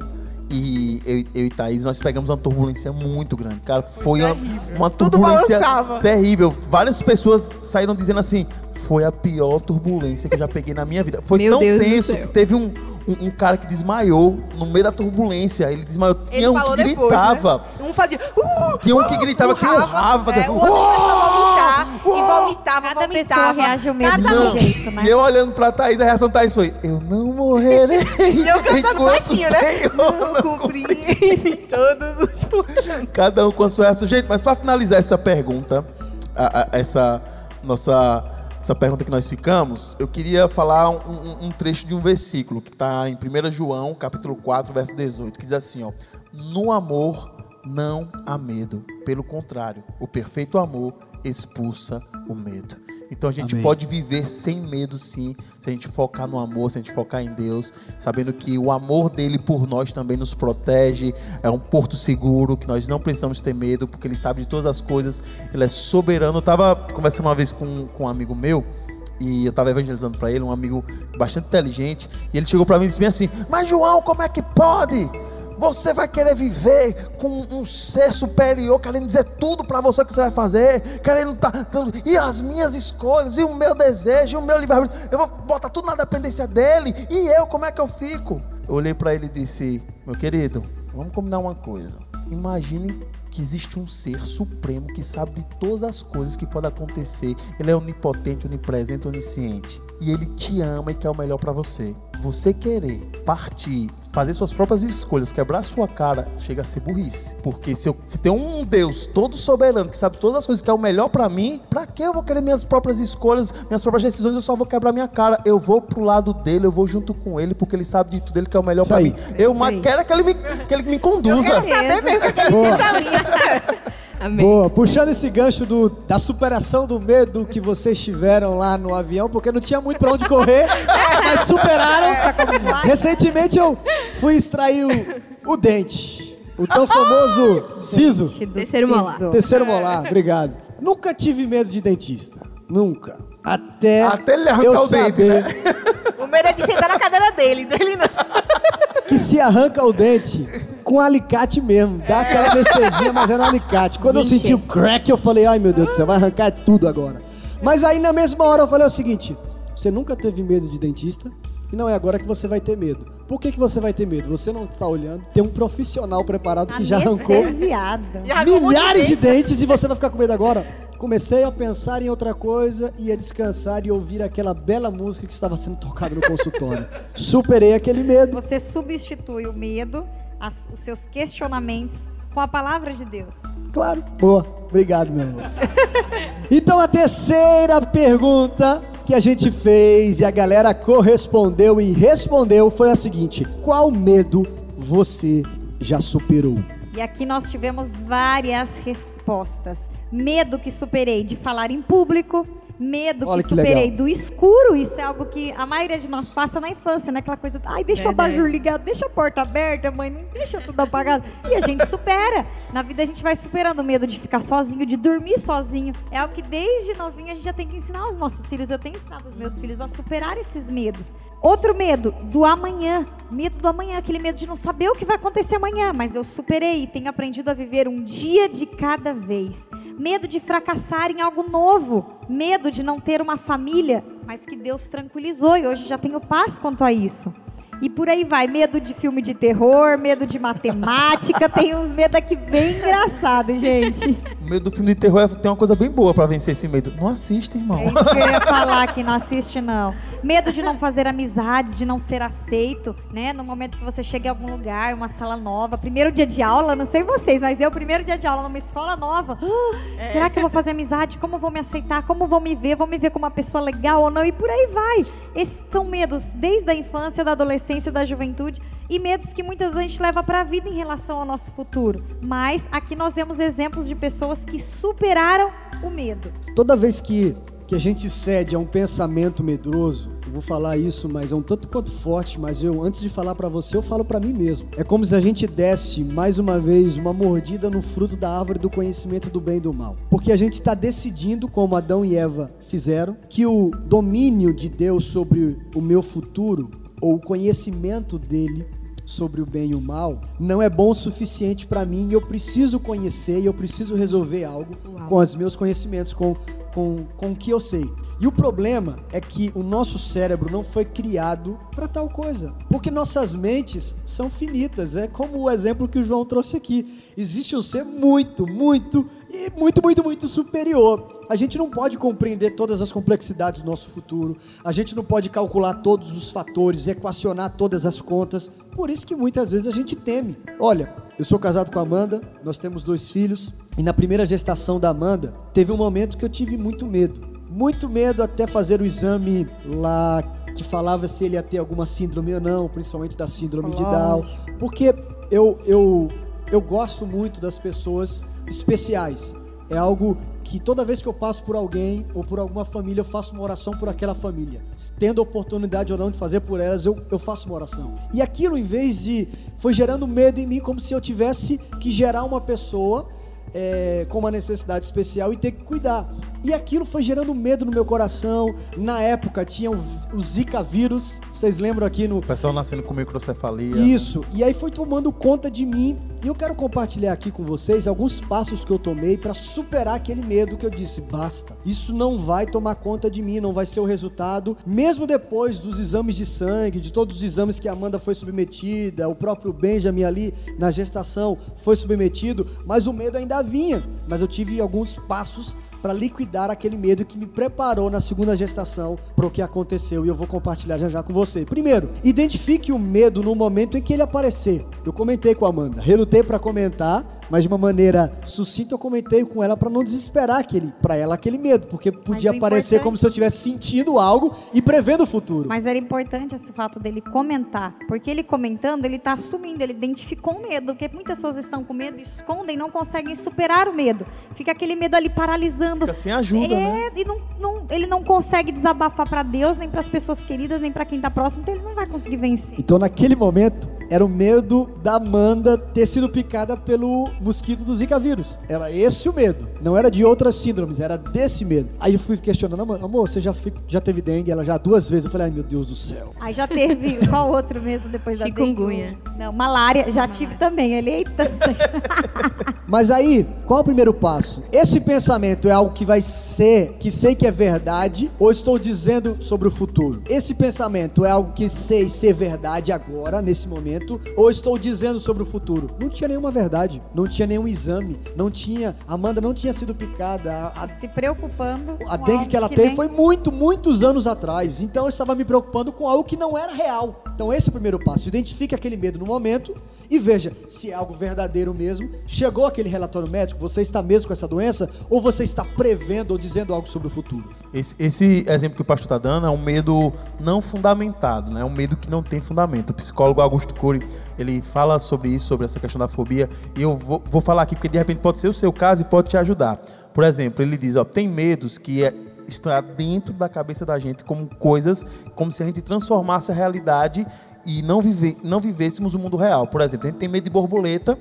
e eu, eu e Thaís, nós pegamos uma turbulência muito grande. Cara, foi, foi uma, uma turbulência terrível. Várias pessoas saíram dizendo assim: foi a pior turbulência que eu já peguei na minha vida. Foi Meu tão Deus tenso que teve um, um, um, cara que desmaiou no meio da turbulência. Ele desmaiou. Ele Tinha um que depois, gritava. Né? Um fazia. Uh, Tinha um que gritava uh, que urrava. É, uh, uh, e vomitava, Cada vomitava. pessoa reage ao mesmo não, jeito, né? E eu olhando pra Thaís, a reação da Thaís foi: Eu não morrerei. E eu cantando baixinho, né? Não cumpri todos os Cada um com a sua reação. Gente, mas pra finalizar essa pergunta, a, a, essa nossa essa pergunta que nós ficamos, eu queria falar um, um, trecho de um versículo que está em 1 João, capítulo 4, verso 18, que diz assim, ó, no amor não há medo, pelo contrário, o perfeito amor expulsa o medo. Então a gente Amém. pode viver sem medo, sim, se a gente focar no amor, se a gente focar em Deus, sabendo que o amor dele por nós também nos protege, é um porto seguro, que nós não precisamos ter medo, porque ele sabe de todas as coisas, ele é soberano. Eu estava conversando uma vez com, com um amigo meu. E eu estava evangelizando para ele, um amigo bastante inteligente, e ele chegou para mim e disse assim: Mas João, como é que pode? Você vai querer viver com um ser superior, querendo dizer tudo para você que você vai fazer, querendo tá, e as minhas escolhas, e o meu desejo, e o meu livre-arbítrio, eu vou botar tudo na dependência dele, e eu, como é que eu fico? Eu olhei para ele e disse: Meu querido, vamos combinar uma coisa. Imagine que existe um ser supremo que sabe de todas as coisas que podem acontecer. Ele é onipotente, onipresente, onisciente. E ele te ama e quer o melhor para você. Você querer partir, fazer suas próprias escolhas, quebrar a sua cara, chega a ser burrice. Porque se, eu, se tem um Deus todo soberano que sabe todas as coisas que é o melhor para mim, para que eu vou querer minhas próprias escolhas, minhas próprias decisões? Eu só vou quebrar minha cara. Eu vou pro lado dele, eu vou junto com ele, porque ele sabe de tudo, ele quer o melhor para mim. Eu quero que ele me, que ele me conduza. Quero saber mesmo o que ele tem pra mim. Amém. Boa, puxando esse gancho do, da superação do medo que vocês tiveram lá no avião, porque não tinha muito pra onde correr, mas superaram. Recentemente eu fui extrair o, o dente, o tão famoso siso, Gente do Terceiro molar. siso. terceiro molar, obrigado. Nunca tive medo de dentista, nunca. Até, Até ele arrancar eu o dente, saber né? O medo é de sentar na cadeira dele, dele não. que se arranca o dente com alicate mesmo. Dá aquela anestesia, mas é no alicate. Quando eu Gente. senti o crack, eu falei, ai meu Deus do céu, vai arrancar tudo agora. Mas aí na mesma hora eu falei o seguinte: você nunca teve medo de dentista? E não é agora que você vai ter medo. Por que, que você vai ter medo? Você não está olhando, tem um profissional preparado que já arrancou um milhares de dente. dentes e você vai ficar com medo agora. Comecei a pensar em outra coisa, ia descansar e ouvir aquela bela música que estava sendo tocada no consultório. Superei aquele medo. Você substitui o medo, as- os seus questionamentos, com a palavra de Deus. Claro. Boa. Obrigado, meu amor. Então a terceira pergunta que a gente fez e a galera correspondeu e respondeu foi a seguinte: qual medo você já superou? E aqui nós tivemos várias respostas. Medo que superei de falar em público, medo Olha que que superei legal. do escuro. Isso é algo que a maioria de nós passa na infância, né? Aquela coisa, ai, deixa o abajur ligado, deixa a porta aberta, mãe, não deixa tudo apagado. E a gente supera. Na vida a gente vai superando o medo de ficar sozinho, de dormir sozinho. É algo que desde novinho a gente já tem que ensinar aos nossos filhos. Eu tenho ensinado os meus filhos a superar esses medos. Outro medo, do amanhã. Medo do amanhã, aquele medo de não saber o que vai acontecer amanhã, mas eu superei e tenho aprendido a viver um dia de cada vez. Medo de fracassar em algo novo. Medo de não ter uma família, mas que Deus tranquilizou e hoje já tenho paz quanto a isso. E por aí vai, medo de filme de terror, medo de matemática, tem uns medos aqui bem engraçados, gente. O medo do filme de terror é- tem uma coisa bem boa pra vencer esse medo. Não assista, irmão. É isso que eu ia falar, que não assiste, não. Medo de não fazer amizades, de não ser aceito, né? No momento que você chega em algum lugar, uma sala nova, primeiro dia de aula, não sei vocês, mas eu, primeiro dia de aula numa escola nova. Ah, Será que eu vou fazer amizade? Como vou me aceitar? Como vou me ver? Vou me ver como uma pessoa legal ou não? E por aí vai. Esses são medos desde a infância, da adolescência, da juventude e medos que muitas vezes a gente leva para a vida em relação ao nosso futuro. Mas aqui nós vemos exemplos de pessoas que superaram o medo. Toda vez que, que a gente cede a um pensamento medroso, eu vou falar isso, mas é um tanto quanto forte, mas eu antes de falar pra você, eu falo pra mim mesmo. É como se a gente desse mais uma vez uma mordida no fruto da árvore do conhecimento do bem e do mal. Porque a gente está decidindo, como Adão e Eva fizeram, que o domínio de Deus sobre o meu futuro ou o conhecimento dele sobre o bem e o mal não é bom o suficiente para mim e eu preciso conhecer e eu preciso resolver algo com os meus conhecimentos, com, com, com o que eu sei. E o problema é que o nosso cérebro não foi criado para tal coisa, porque nossas mentes são finitas. É como o exemplo que o João trouxe aqui. Existe um ser muito, muito e muito, muito, muito superior. A gente não pode compreender todas as complexidades do nosso futuro. A gente não pode calcular todos os fatores, equacionar todas as contas. Por isso que muitas vezes a gente teme. Olha, eu sou casado com a Amanda, nós temos dois filhos, e na primeira gestação da Amanda, teve um momento que eu tive muito medo. Muito medo até fazer o exame lá que falava se ele ia ter alguma síndrome ou não, principalmente da síndrome de Down. Porque eu, eu, eu gosto muito das pessoas especiais. É algo que toda vez que eu passo por alguém ou por alguma família, eu faço uma oração por aquela família. Tendo a oportunidade ou não de fazer por elas, eu, eu faço uma oração. E aquilo, em vez de. foi gerando medo em mim, como se eu tivesse que gerar uma pessoa é, com uma necessidade especial e ter que cuidar. E aquilo foi gerando medo no meu coração. Na época tinha o, o Zika vírus, vocês lembram aqui no. O pessoal nascendo com microcefalia. Isso, e aí foi tomando conta de mim. E eu quero compartilhar aqui com vocês alguns passos que eu tomei para superar aquele medo que eu disse: basta, isso não vai tomar conta de mim, não vai ser o resultado. Mesmo depois dos exames de sangue, de todos os exames que a Amanda foi submetida, o próprio Benjamin ali na gestação foi submetido, mas o medo ainda vinha. Mas eu tive alguns passos para liquidar aquele medo que me preparou na segunda gestação para o que aconteceu e eu vou compartilhar já já com você. Primeiro, identifique o medo no momento em que ele aparecer. Eu comentei com a Amanda, relutei para comentar, mas de uma maneira sucinta eu comentei com ela para não desesperar aquele, para ela aquele medo, porque podia parecer importante- como se eu estivesse sentindo algo e prevendo o futuro. Mas era importante esse fato dele comentar, porque ele comentando, ele está assumindo, ele identificou o medo, porque muitas pessoas estão com medo, escondem, não conseguem superar o medo. Fica aquele medo ali paralisando. Fica sem ajuda, é, né? E não, não- ele não consegue desabafar para Deus, nem para as pessoas queridas, nem para quem está próximo, então ele não vai conseguir vencer. Então, naquele momento, era o medo da Amanda ter sido picada pelo mosquito do Zika vírus. Era esse o medo. Não era de outras síndromes, era desse medo. Aí eu fui questionando, "Amor, você já, já teve dengue? Ela já duas vezes. Eu falei, ai meu Deus do céu. Aí já teve, qual outro mesmo depois da Chikungunya. dengue? Não, malária, já tive também. Ele, eita, Mas aí, qual é o primeiro passo? Esse pensamento é algo que vai ser, que sei que é verdade, ou estou dizendo sobre o futuro? Esse pensamento é algo que sei ser verdade agora, nesse momento, ou estou dizendo sobre o futuro? Não tinha nenhuma verdade, não tinha nenhum exame, não tinha. Amanda não tinha sido picada, a, a se preocupando. a dengue que ela que teve vem- foi muito, muitos anos atrás. Então eu estava me preocupando com algo que não era real. Então esse é o primeiro passo. Identifique aquele medo no momento e veja se é algo verdadeiro mesmo. Chegou aquele relatório médico, você está mesmo com essa doença ou você está prevendo ou dizendo algo sobre o futuro? Esse, esse exemplo que o pastor está dando é um medo não fundamentado, né? É um medo que não tem fundamento. O psicólogo Augusto Cury, ele fala sobre isso, sobre essa questão da fobia, e eu vou, vou falar aqui porque de repente pode ser o seu caso e pode te ajudar. Por exemplo, ele diz, ó, tem medos que é, está dentro da cabeça da gente como coisas, como se a gente transformasse a realidade e não, viver, não vivêssemos o mundo real. Por exemplo, a gente tem medo de borboleta,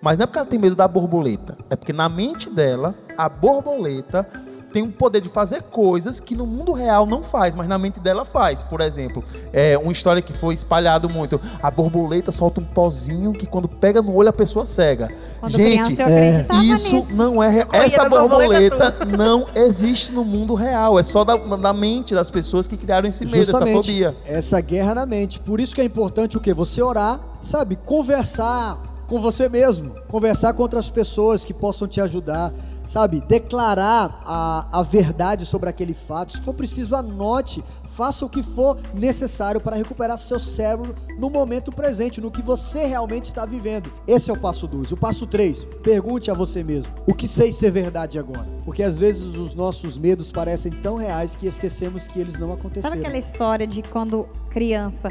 mas não é porque ela tem medo da borboleta, é porque na mente dela, a borboleta tem o poder de fazer coisas que no mundo real não faz, mas na mente dela faz. Por exemplo, é uma história que foi espalhado muito: a borboleta solta um pozinho que quando pega no olho a pessoa cega. Quando Gente, criança eu acreditava isso nisso. não é. re- Corria Essa borboleta borboleta não existe no mundo real. É só da, da mente das pessoas que criaram esse medo, essa Justamente fobia. essa guerra na mente. Por isso que é importante o que? Você orar, sabe? Conversar com você mesmo. Conversar com outras pessoas que possam te ajudar. Sabe? Declarar a, a verdade sobre aquele fato. Se for preciso, anote. Faça o que for necessário para recuperar seu cérebro no momento presente, no que você realmente está vivendo. Esse é o passo 2. O passo 3, pergunte a você mesmo: o que sei ser verdade agora? Porque às vezes os nossos medos parecem tão reais que esquecemos que eles não aconteceram. Sabe aquela história de quando criança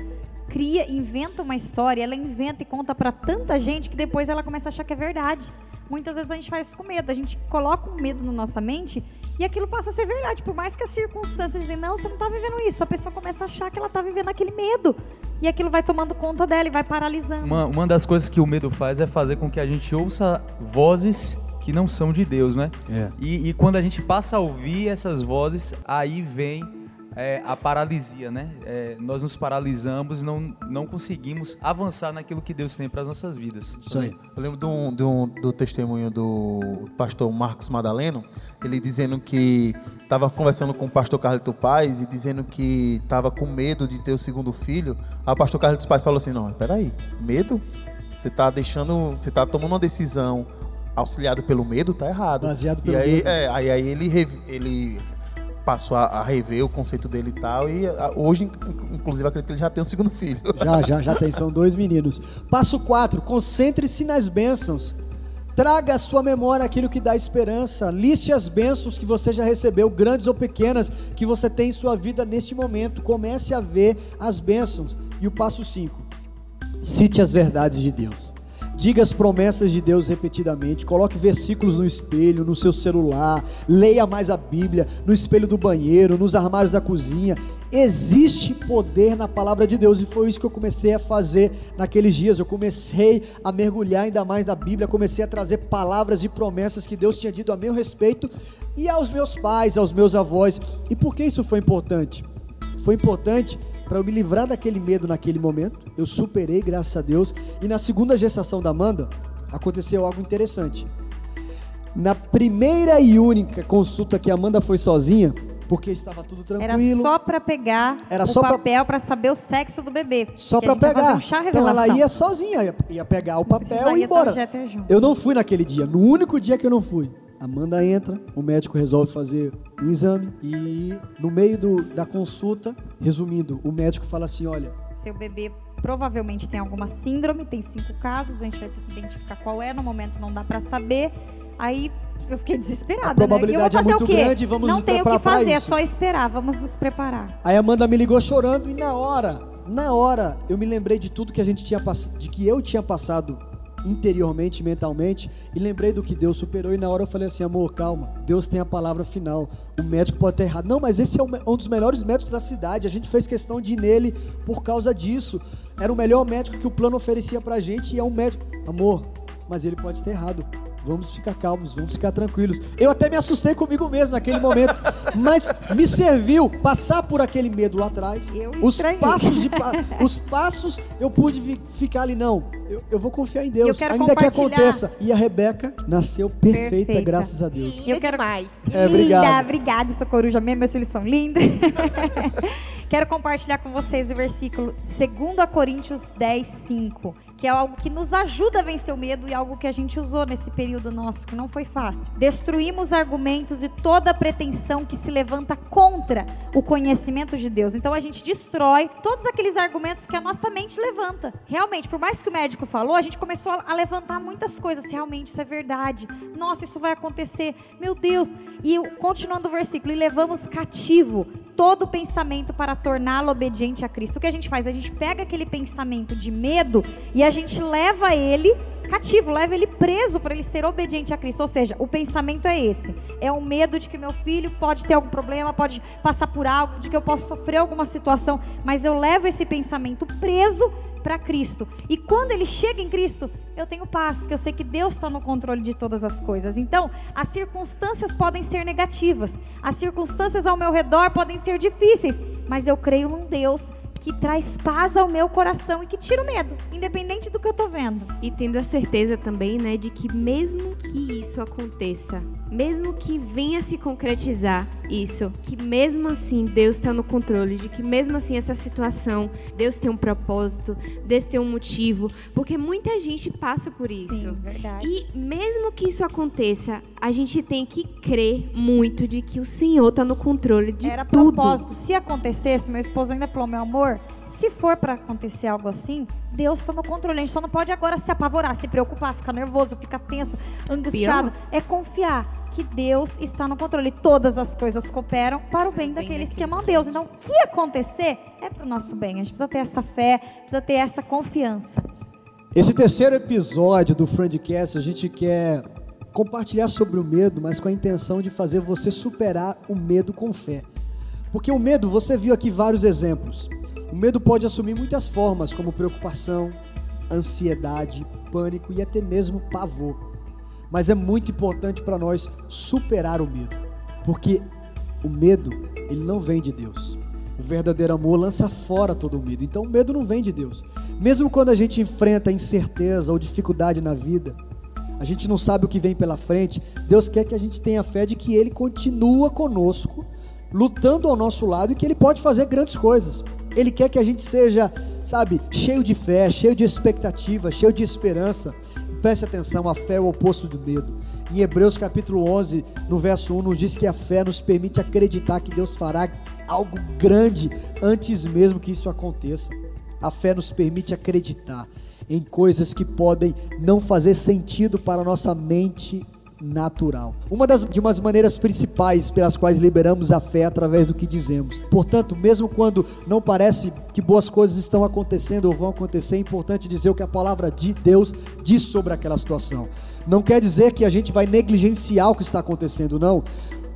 cria, inventa uma história, ela inventa e conta pra tanta gente que depois ela começa a achar que é verdade. Muitas vezes a gente faz isso com medo, a gente coloca um medo na nossa mente e aquilo passa a ser verdade, por mais que as circunstâncias dizem, não, você não tá vivendo isso, a pessoa começa a achar que ela tá vivendo aquele medo. E aquilo vai tomando conta dela e vai paralisando. Uma, uma das coisas que o medo faz é fazer com que a gente ouça vozes que não são de Deus, né? É. E, e quando a gente passa a ouvir essas vozes, aí vem é, a paralisia, né? É, nós nos paralisamos e não, não conseguimos avançar naquilo que Deus tem para as nossas vidas. Isso aí. Eu lembro de um- de um- do testemunho do pastor Marcos Madaleno, ele dizendo que estava conversando com o pastor Carlito Paz e dizendo que estava com medo de ter o segundo filho. Aí o pastor Carlito Paz falou assim: Não, peraí, medo? Você está deixando, você está tomando uma decisão auxiliado pelo medo, tá errado. Baseado pelo e aí, medo. É, aí, aí ele, ele passou a, a rever o conceito dele e tal, e a- hoje, in- inclusive, acredito que ele já tem um segundo filho. Já, já, já tem. São dois meninos. Passo 4. Concentre-se nas bênçãos. Traga à sua memória aquilo que dá esperança. Liste as bênçãos que você já recebeu, grandes ou pequenas, que você tem em sua vida neste momento. Comece a ver as bênçãos. E o passo 5. Cite as verdades de Deus. Diga as promessas de Deus repetidamente. Coloque versículos no espelho, no seu celular. Leia mais a Bíblia, no espelho do banheiro, nos armários da cozinha. Existe poder na palavra de Deus e foi isso que eu comecei a fazer naqueles dias. Eu comecei a mergulhar ainda mais na Bíblia, comecei a trazer palavras e promessas que Deus tinha dito a meu respeito e aos meus pais, aos meus avós. E por que isso foi importante? Foi importante para eu me livrar daquele medo naquele momento. Eu superei, graças a Deus. E na segunda gestação da Amanda, aconteceu algo interessante. Na primeira e única consulta que a Amanda foi sozinha, porque estava tudo Era tranquilo. só pra pegar Era o papel pra saber o sexo do bebê. Só para pegar. um chá então ela ia sozinha, ia, pegar o papel e ir embora. Eu não fui naquele dia, no único dia que eu não fui. Amanda entra, o médico resolve fazer um exame e no meio do- da consulta, resumindo, o médico fala assim: olha, Seu bebê provavelmente tem alguma síndrome, tem cinco casos, a gente vai ter que identificar qual é, no momento não dá pra saber. Aí eu fiquei desesperada. A probabilidade né? E eu vou é muito grande, vamos Não tem o que fazer, é só esperar, vamos nos preparar. Aí a Amanda me ligou chorando e na hora, na hora, eu me lembrei de tudo que a gente tinha passado, de que eu tinha passado interiormente, mentalmente, e lembrei do que Deus superou e na hora eu falei assim, amor, calma, Deus tem a palavra final. O médico pode ter errado. Não, mas esse é um, dos melhores médicos da cidade. A gente fez questão de ir nele por causa disso. Era o melhor médico que o plano oferecia pra gente e é um médico. Amor, mas ele pode ter errado. Vamos ficar calmos, vamos ficar tranquilos. Eu até me assustei comigo mesmo naquele momento, mas me serviu passar por aquele medo lá atrás. Eu os estranhei. passos de pa- os passos eu pude ficar ali não. Eu, eu vou confiar em Eu Deus, ainda que aconteça. E a Rebeca nasceu perfeita, Perfeita. graças a Deus. Eu quero- demais. É, Linda, obrigado. obrigada, sou coruja mesmo, meus filhos são lindos. Quero compartilhar com vocês o versículo 2 Coríntios 10, 5, que é algo que nos ajuda a vencer o medo e algo que a gente usou nesse período nosso, que não foi fácil. Destruímos argumentos e toda pretensão que se levanta contra o conhecimento de Deus. Então a gente destrói todos aqueles argumentos que a nossa mente levanta. Realmente, por mais que o médico falou, a gente começou a levantar muitas coisas. Realmente, isso é verdade. Nossa, isso vai acontecer. Meu Deus. E continuando o versículo, e levamos cativo todo pensamento para torná-lo obediente a Cristo. O que a gente faz? A gente pega aquele pensamento de medo e a gente leva ele cativo, leva ele preso para ele ser obediente a Cristo. Ou seja, o pensamento é esse: é o medo de que meu filho pode ter algum problema, pode passar por algo, de que eu posso sofrer alguma situação, mas eu levo esse pensamento preso para Cristo. E quando ele chega em Cristo, eu tenho paz, que eu sei que Deus está no controle de todas as coisas. Então, as circunstâncias podem ser negativas, as circunstâncias ao meu redor podem ser difíceis, mas eu creio num Deus que traz paz ao meu coração e que tira o medo, independente do que eu tô vendo. E tendo a certeza também, né, de que mesmo que isso aconteça, mesmo que venha se concretizar isso, que mesmo assim Deus está no controle, de que mesmo assim essa situação, Deus tem um propósito, Deus tem um motivo, porque muita gente passa por isso. Sim, verdade. E mesmo que isso aconteça, a gente tem que crer muito de que o Senhor está no controle de Era tudo. propósito. Se acontecesse, meu esposo ainda falou, meu amor, se for pra acontecer algo assim, Deus tá no controle. A gente só não pode agora se apavorar, se preocupar, ficar nervoso, ficar tenso, angustiado. É confiar que Deus está no controle. Todas as coisas cooperam para o bem daqueles que amam Deus. Então, o que acontecer é pro nosso bem. A gente precisa ter essa fé, precisa ter essa confiança. Esse terceiro episódio do Friendcast, a gente quer compartilhar sobre o medo, mas com a intenção de fazer você superar o medo com fé. Porque o medo, você viu aqui vários exemplos. O medo pode assumir muitas formas, como preocupação, ansiedade, pânico e até mesmo pavor. Mas é muito importante para nós superar o medo, porque o medo, ele não vem de Deus. O verdadeiro amor lança fora todo o medo. Então o medo não vem de Deus. Mesmo quando a gente enfrenta incerteza ou dificuldade na vida, a gente não sabe o que vem pela frente, Deus quer que a gente tenha fé de que Ele continua conosco, lutando ao nosso lado e que Ele pode fazer grandes coisas. Ele quer que a gente seja, sabe, cheio de fé, cheio de expectativa, cheio de esperança. Preste atenção, a fé é o oposto do medo. Em Hebreus capítulo 11, no verso 1, nos diz que a fé nos permite acreditar que Deus fará algo grande antes mesmo que isso aconteça. A fé nos permite acreditar em coisas que podem não fazer sentido para a nossa mente natural. Uma das de umas maneiras principais pelas quais liberamos a fé é através do que dizemos. Portanto, mesmo quando não parece que boas coisas estão acontecendo ou vão acontecer, é importante dizer o que a palavra de Deus diz sobre aquela situação. Não quer dizer que a gente vai negligenciar o que está acontecendo, não.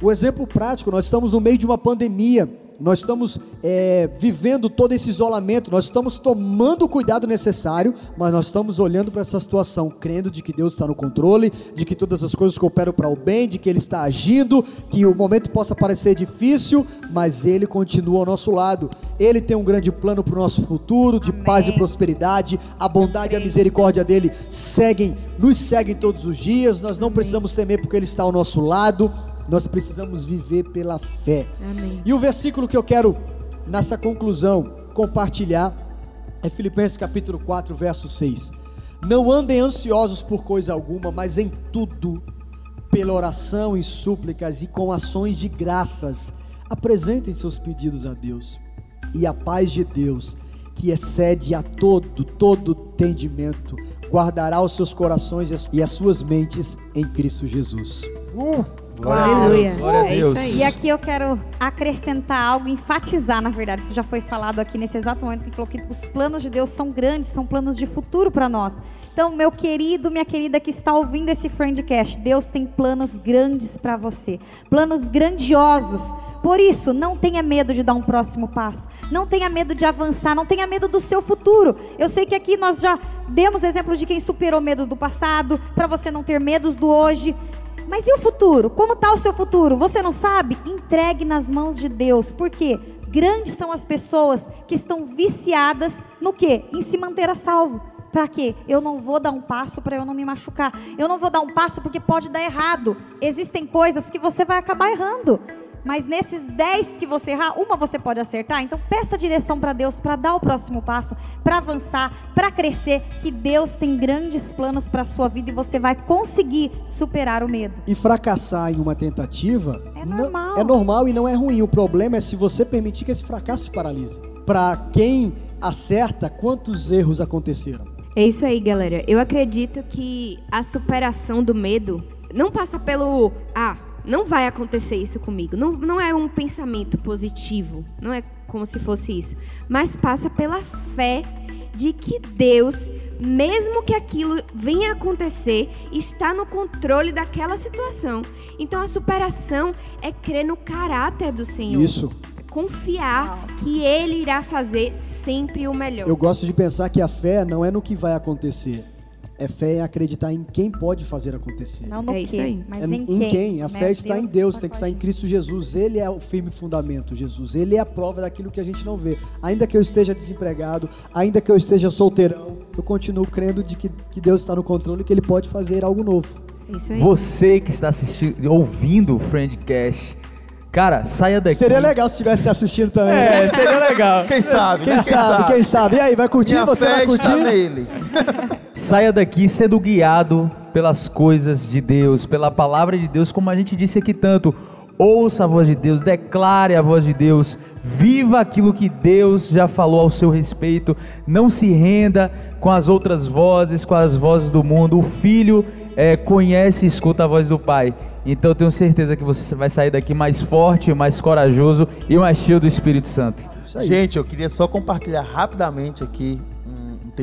O exemplo prático, nós estamos no meio de uma pandemia nós estamos é, vivendo todo esse isolamento, nós estamos tomando o cuidado necessário, mas nós estamos olhando para essa situação, crendo de que Deus está no controle, de que todas as coisas cooperam para o bem, de que Ele está agindo, que o momento possa parecer difícil, mas Ele continua ao nosso lado. Ele tem um grande plano para o nosso futuro, de Amém. paz e prosperidade. A bondade e a misericórdia dele seguem, nos seguem todos os dias. Nós não precisamos temer porque Ele está ao nosso lado. Nós precisamos viver pela fé. Amém. E o versículo que eu quero, nessa conclusão, compartilhar é Filipenses capítulo 4, verso 6. Não andem ansiosos por coisa alguma, mas em tudo, pela oração e súplicas e com ações de graças, apresentem seus pedidos a Deus. E a paz de Deus, que excede a todo, todo entendimento, guardará os seus corações e as- e as suas mentes em Cristo Jesus. Aleluia. Glória a É Deus. isso aí. E aqui eu quero acrescentar algo, enfatizar, na verdade, isso já foi falado aqui nesse exato momento que falou que os planos de Deus são grandes, são planos de futuro para nós. Então, meu querido, minha querida que está ouvindo esse Friendcast, Deus tem planos grandes para você, planos grandiosos. Por isso, não tenha medo de dar um próximo passo. Não tenha medo de avançar, não tenha medo do seu futuro. Eu sei que aqui nós já demos exemplo de quem superou medos do passado, para você não ter medos do hoje. Mas e o futuro? Como está o seu futuro? Você não sabe? Entregue nas mãos de Deus. Por quê? Grandes são as pessoas que estão viciadas no quê? Em se manter a salvo. Para quê? Eu não vou dar um passo para eu não me machucar. Eu não vou dar um passo porque pode dar errado. Existem coisas que você vai acabar errando. Mas nesses 10 que você errar, uma você pode acertar. Então peça direção para Deus para dar o próximo passo, para avançar, para crescer, que Deus tem grandes planos para sua vida e você vai conseguir superar o medo. E fracassar em uma tentativa É não- normal. é normal e não é ruim. O problema é se você permitir que esse fracasso te paralise. Para quem acerta, quantos erros aconteceram? É isso aí, galera. Eu acredito que a superação do medo não passa pelo. Ah, não vai acontecer isso comigo. Não, não é um pensamento positivo. Não é como se fosse isso. Mas passa pela fé de que Deus, mesmo que aquilo venha a acontecer, está no controle daquela situação. Então a superação é crer no caráter do Senhor. Isso. Confiar que Ele irá fazer sempre o melhor. Eu gosto de pensar que a fé não é no que vai acontecer. É fé em acreditar em quem pode fazer acontecer. Não no É isso quê, aí. mas É em quem. A fé está em Deus, tem que estar em. Cristo Jesus. Ele é o firme fundamento, Jesus. Ele é a prova daquilo que a gente não vê. Ainda que eu esteja desempregado, ainda que eu esteja solteirão, eu continuo crendo de que, que Deus está no controle e que Ele pode fazer algo novo. É isso aí. Você que está assistindo, ouvindo o Friendcast, cara, saia daqui. Seria legal se estivesse assistindo também. É, seria legal. Quem sabe, Quem, né? sabe, quem sabe? E aí, vai curtir? Minha Você vai curtir? está nele. Saia daqui sendo guiado pelas coisas de Deus, pela palavra de Deus, como a gente disse aqui tanto. Ouça a voz de Deus, declare a voz de Deus, viva aquilo que Deus já falou ao seu respeito, não se renda com as outras vozes, com as vozes do mundo. O filho eh, conhece e escuta a voz do pai. Então eu tenho certeza que você vai sair daqui mais forte, mais corajoso e mais cheio do Espírito Santo. Gente, eu queria só compartilhar rapidamente aqui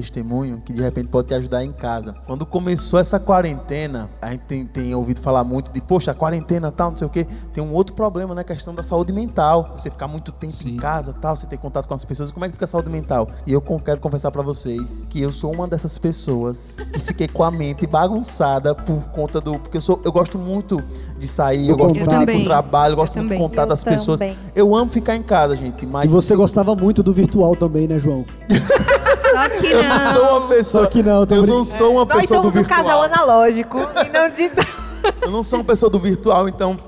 testemunho que de repente pode te ajudar em casa. Quando começou essa quarentena, a gente tem, tem ouvido falar muito de, poxa, a quarentena tal, não sei o quê. Tem um outro problema, né? A questão da saúde mental. Você ficar muito tempo em casa tal, você ter contato com as pessoas. Como é que fica a saúde mental? E eu quero confessar pra vocês que eu sou uma dessas pessoas que fiquei com a mente bagunçada por conta do. Porque eu, sou, eu gosto muito de sair, Do eu gosto muito de ir pro trabalho, eu gosto Eu muito de contar Eu das pessoas. também. Eu amo ficar em casa, gente, mas E você gostava muito do virtual também, né, João? Só que Eu não não. sou uma pessoa. Só que não, eu não sou uma Nós pessoa do somos um casal virtual. analógico e não de. Eu não sou uma pessoa do virtual, então.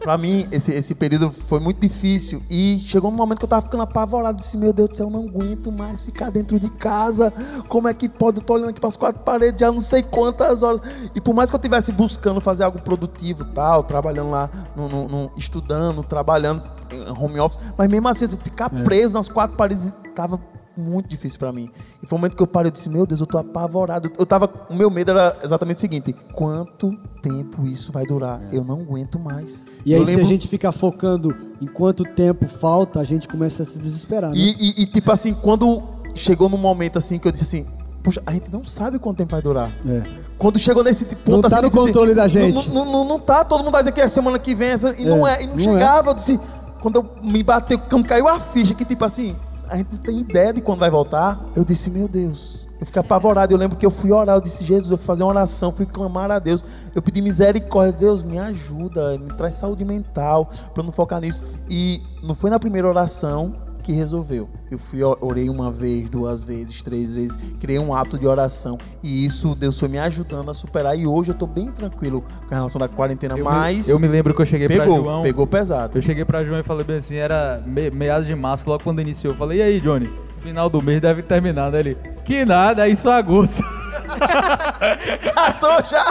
Pra mim, esse, esse período foi muito difícil. E chegou um momento que eu tava ficando apavorado. Disse, meu Deus do céu, eu não aguento mais ficar dentro de casa. Como é que pode? Eu tô olhando aqui pras quatro paredes já não sei quantas horas. E por mais que eu estivesse buscando fazer algo produtivo tal, trabalhando lá, no, no- no- estudando, trabalhando em home office, mas mesmo assim, eu ficar preso nas quatro paredes tava muito difícil pra mim. E foi um momento que eu parei e disse, meu Deus, eu tô apavorado. Eu tava, o meu medo era exatamente o seguinte, quanto tempo isso vai durar? Eu não aguento mais. E aí, eu se lembro- a gente ficar focando em quanto tempo falta, a gente começa a se desesperar, né? E, e- e, tipo assim, quando chegou num momento assim que eu disse assim, puxa, a gente não sabe quanto tempo vai durar. É. Quando chegou nesse tipo, ponto Não tá assim, no disse controle da não- gente. Não, não, não tá, todo mundo vai dizer que é semana que vem, essa, e não É, é, e não, não chegava. Eu disse, quando eu me bateu, quando caiu a ficha, que tipo assim, a gente não tem ideia de quando vai voltar, eu disse, meu Deus. Eu fiquei apavorado, eu lembro que eu fui orar, eu disse, Jesus, eu fui fazer uma oração, fui clamar a Deus, eu pedi misericórdia, Deus, me ajuda, me traz saúde mental, eu não focar nisso. E não foi na primeira oração que resolveu. Eu fui, orei uma vez, duas vezes, três vezes, criei um hábito de oração e isso Deus foi me ajudando a superar e hoje eu tô bem tranquilo com relação da quarentena, Eu, mas me, eu me lembro que eu cheguei pra pegou, João. pegou pesado. Eu cheguei pra João e falei bem assim, era me, meados de março, logo quando iniciou. Eu falei, e aí, Johnny? Final do mês deve terminar, né? Ele, que nada, aí só agosto. Tô já.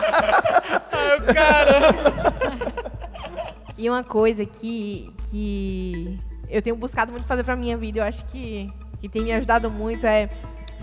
Aí o cara. E uma coisa que, que eu tenho buscado muito fazer pra minha vida, eu acho que, que tem me ajudado muito, é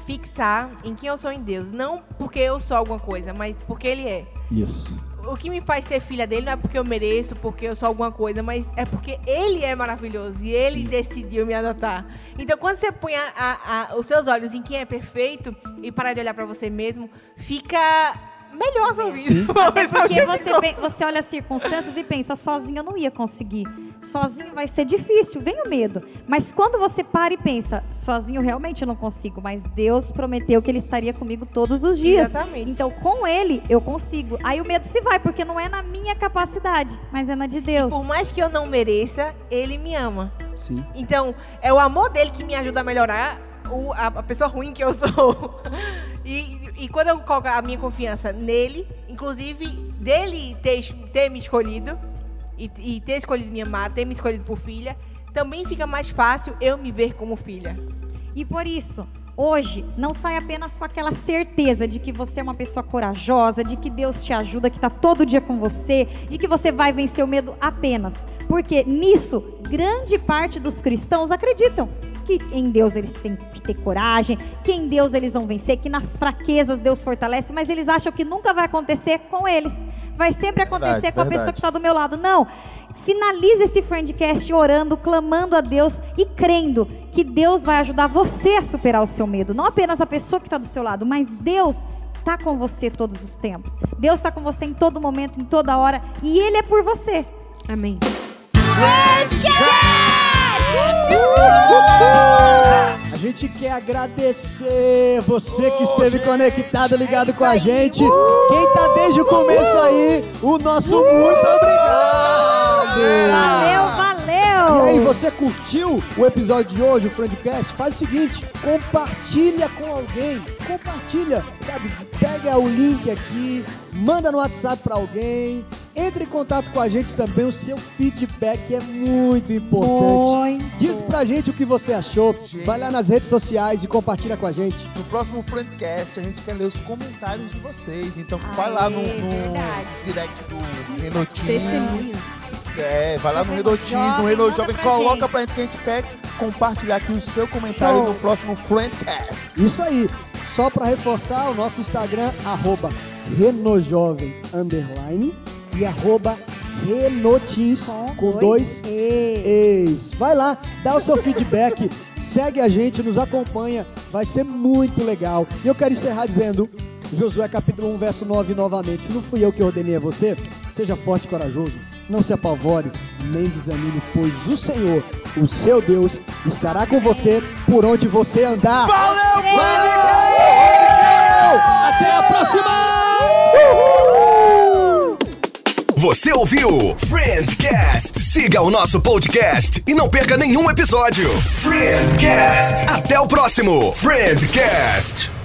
fixar em quem eu sou em Deus. Não porque eu sou alguma coisa, mas porque Ele é. Isso. O que me faz ser filha dele não é porque eu mereço, porque eu sou alguma coisa, mas é porque ele é maravilhoso e ele decidiu me adotar. Então, quando você põe a- a- a- os seus olhos em quem é perfeito e parar de olhar pra você mesmo, fica melhor vida. Até porque você, pe- você olha as circunstâncias e pensa, sozinho eu não ia conseguir. Sozinho vai ser difícil, vem o medo. Mas quando você para e pensa, sozinho realmente eu não consigo, mas Deus prometeu que Ele estaria comigo todos os dias. Exatamente. Então com Ele eu consigo. Aí o medo se vai, porque não é na minha capacidade, mas é na de Deus. Por mais que eu não mereça, ele me ama. Sim. Então, é o amor dele que me ajuda a melhorar o- a, a pessoa ruim que eu sou. E, e quando eu coloco a minha confiança nele, inclusive dele ter, ter me escolhido, e, e ter escolhido minha amada, ter me escolhido por filha, também fica mais fácil eu me ver como filha. E por isso, hoje, não sai apenas com aquela certeza de que você é uma pessoa corajosa, de que Deus te ajuda, que está todo dia com você, de que você vai vencer o medo apenas. Porque nisso, grande parte dos cristãos acreditam que em Deus eles têm que ter coragem, que em Deus eles vão vencer, que nas fraquezas Deus fortalece, mas eles acham que nunca vai acontecer com eles. Vai sempre acontecer Verdade, com a verdade. pessoa que está do meu lado. Não. Finalize esse friendcast orando, clamando a Deus e crendo que Deus vai ajudar você a superar o seu medo. Não apenas a pessoa que está do seu lado, mas Deus está com você todos os tempos. Deus está com você em todo momento, em toda hora. E Ele é por você. Amém. A gente quer agradecer você que esteve conectado, ligado com a gente. Quem tá desde o começo aí, o nosso muito obrigado. Valeu, valeu! E aí, você curtiu o episódio de hoje, o Friendcast? Faz o seguinte, compartilha com alguém. Compartilha, sabe? Pega o link aqui, manda no WhatsApp pra alguém. Entre em contato com a gente também, o seu feedback é muito importante. Muito. Diz pra gente o que você achou. Vai lá nas redes sociais e compartilha com a gente. No próximo Friendcast a gente quer ler os comentários de vocês. Então vai lá no, no direct do Renotinhos. É, vai lá no Renotinhos, no manda Jovem, pra coloca gente. pra gente que a gente quer compartilhar aqui o seu comentário Show. no próximo Friendcast. Isso aí. Só pra reforçar, o nosso Instagram, arroba Renojovem, underline, e arroba Renotins, com, dois E. ex. Vai lá, dá o seu feedback, segue a gente, nos acompanha, vai ser muito legal. E eu quero encerrar dizendo, Josué capítulo 1, verso 9 novamente, não fui eu que ordenei a você? Seja forte e corajoso, não se apavore, nem desanime, pois o Senhor, o seu Deus, estará com você por onde você andar. Valeu, Até a próxima! Você ouviu Friendcast? Siga o nosso podcast e não perca nenhum episódio. Friendcast. Até o próximo Friendcast.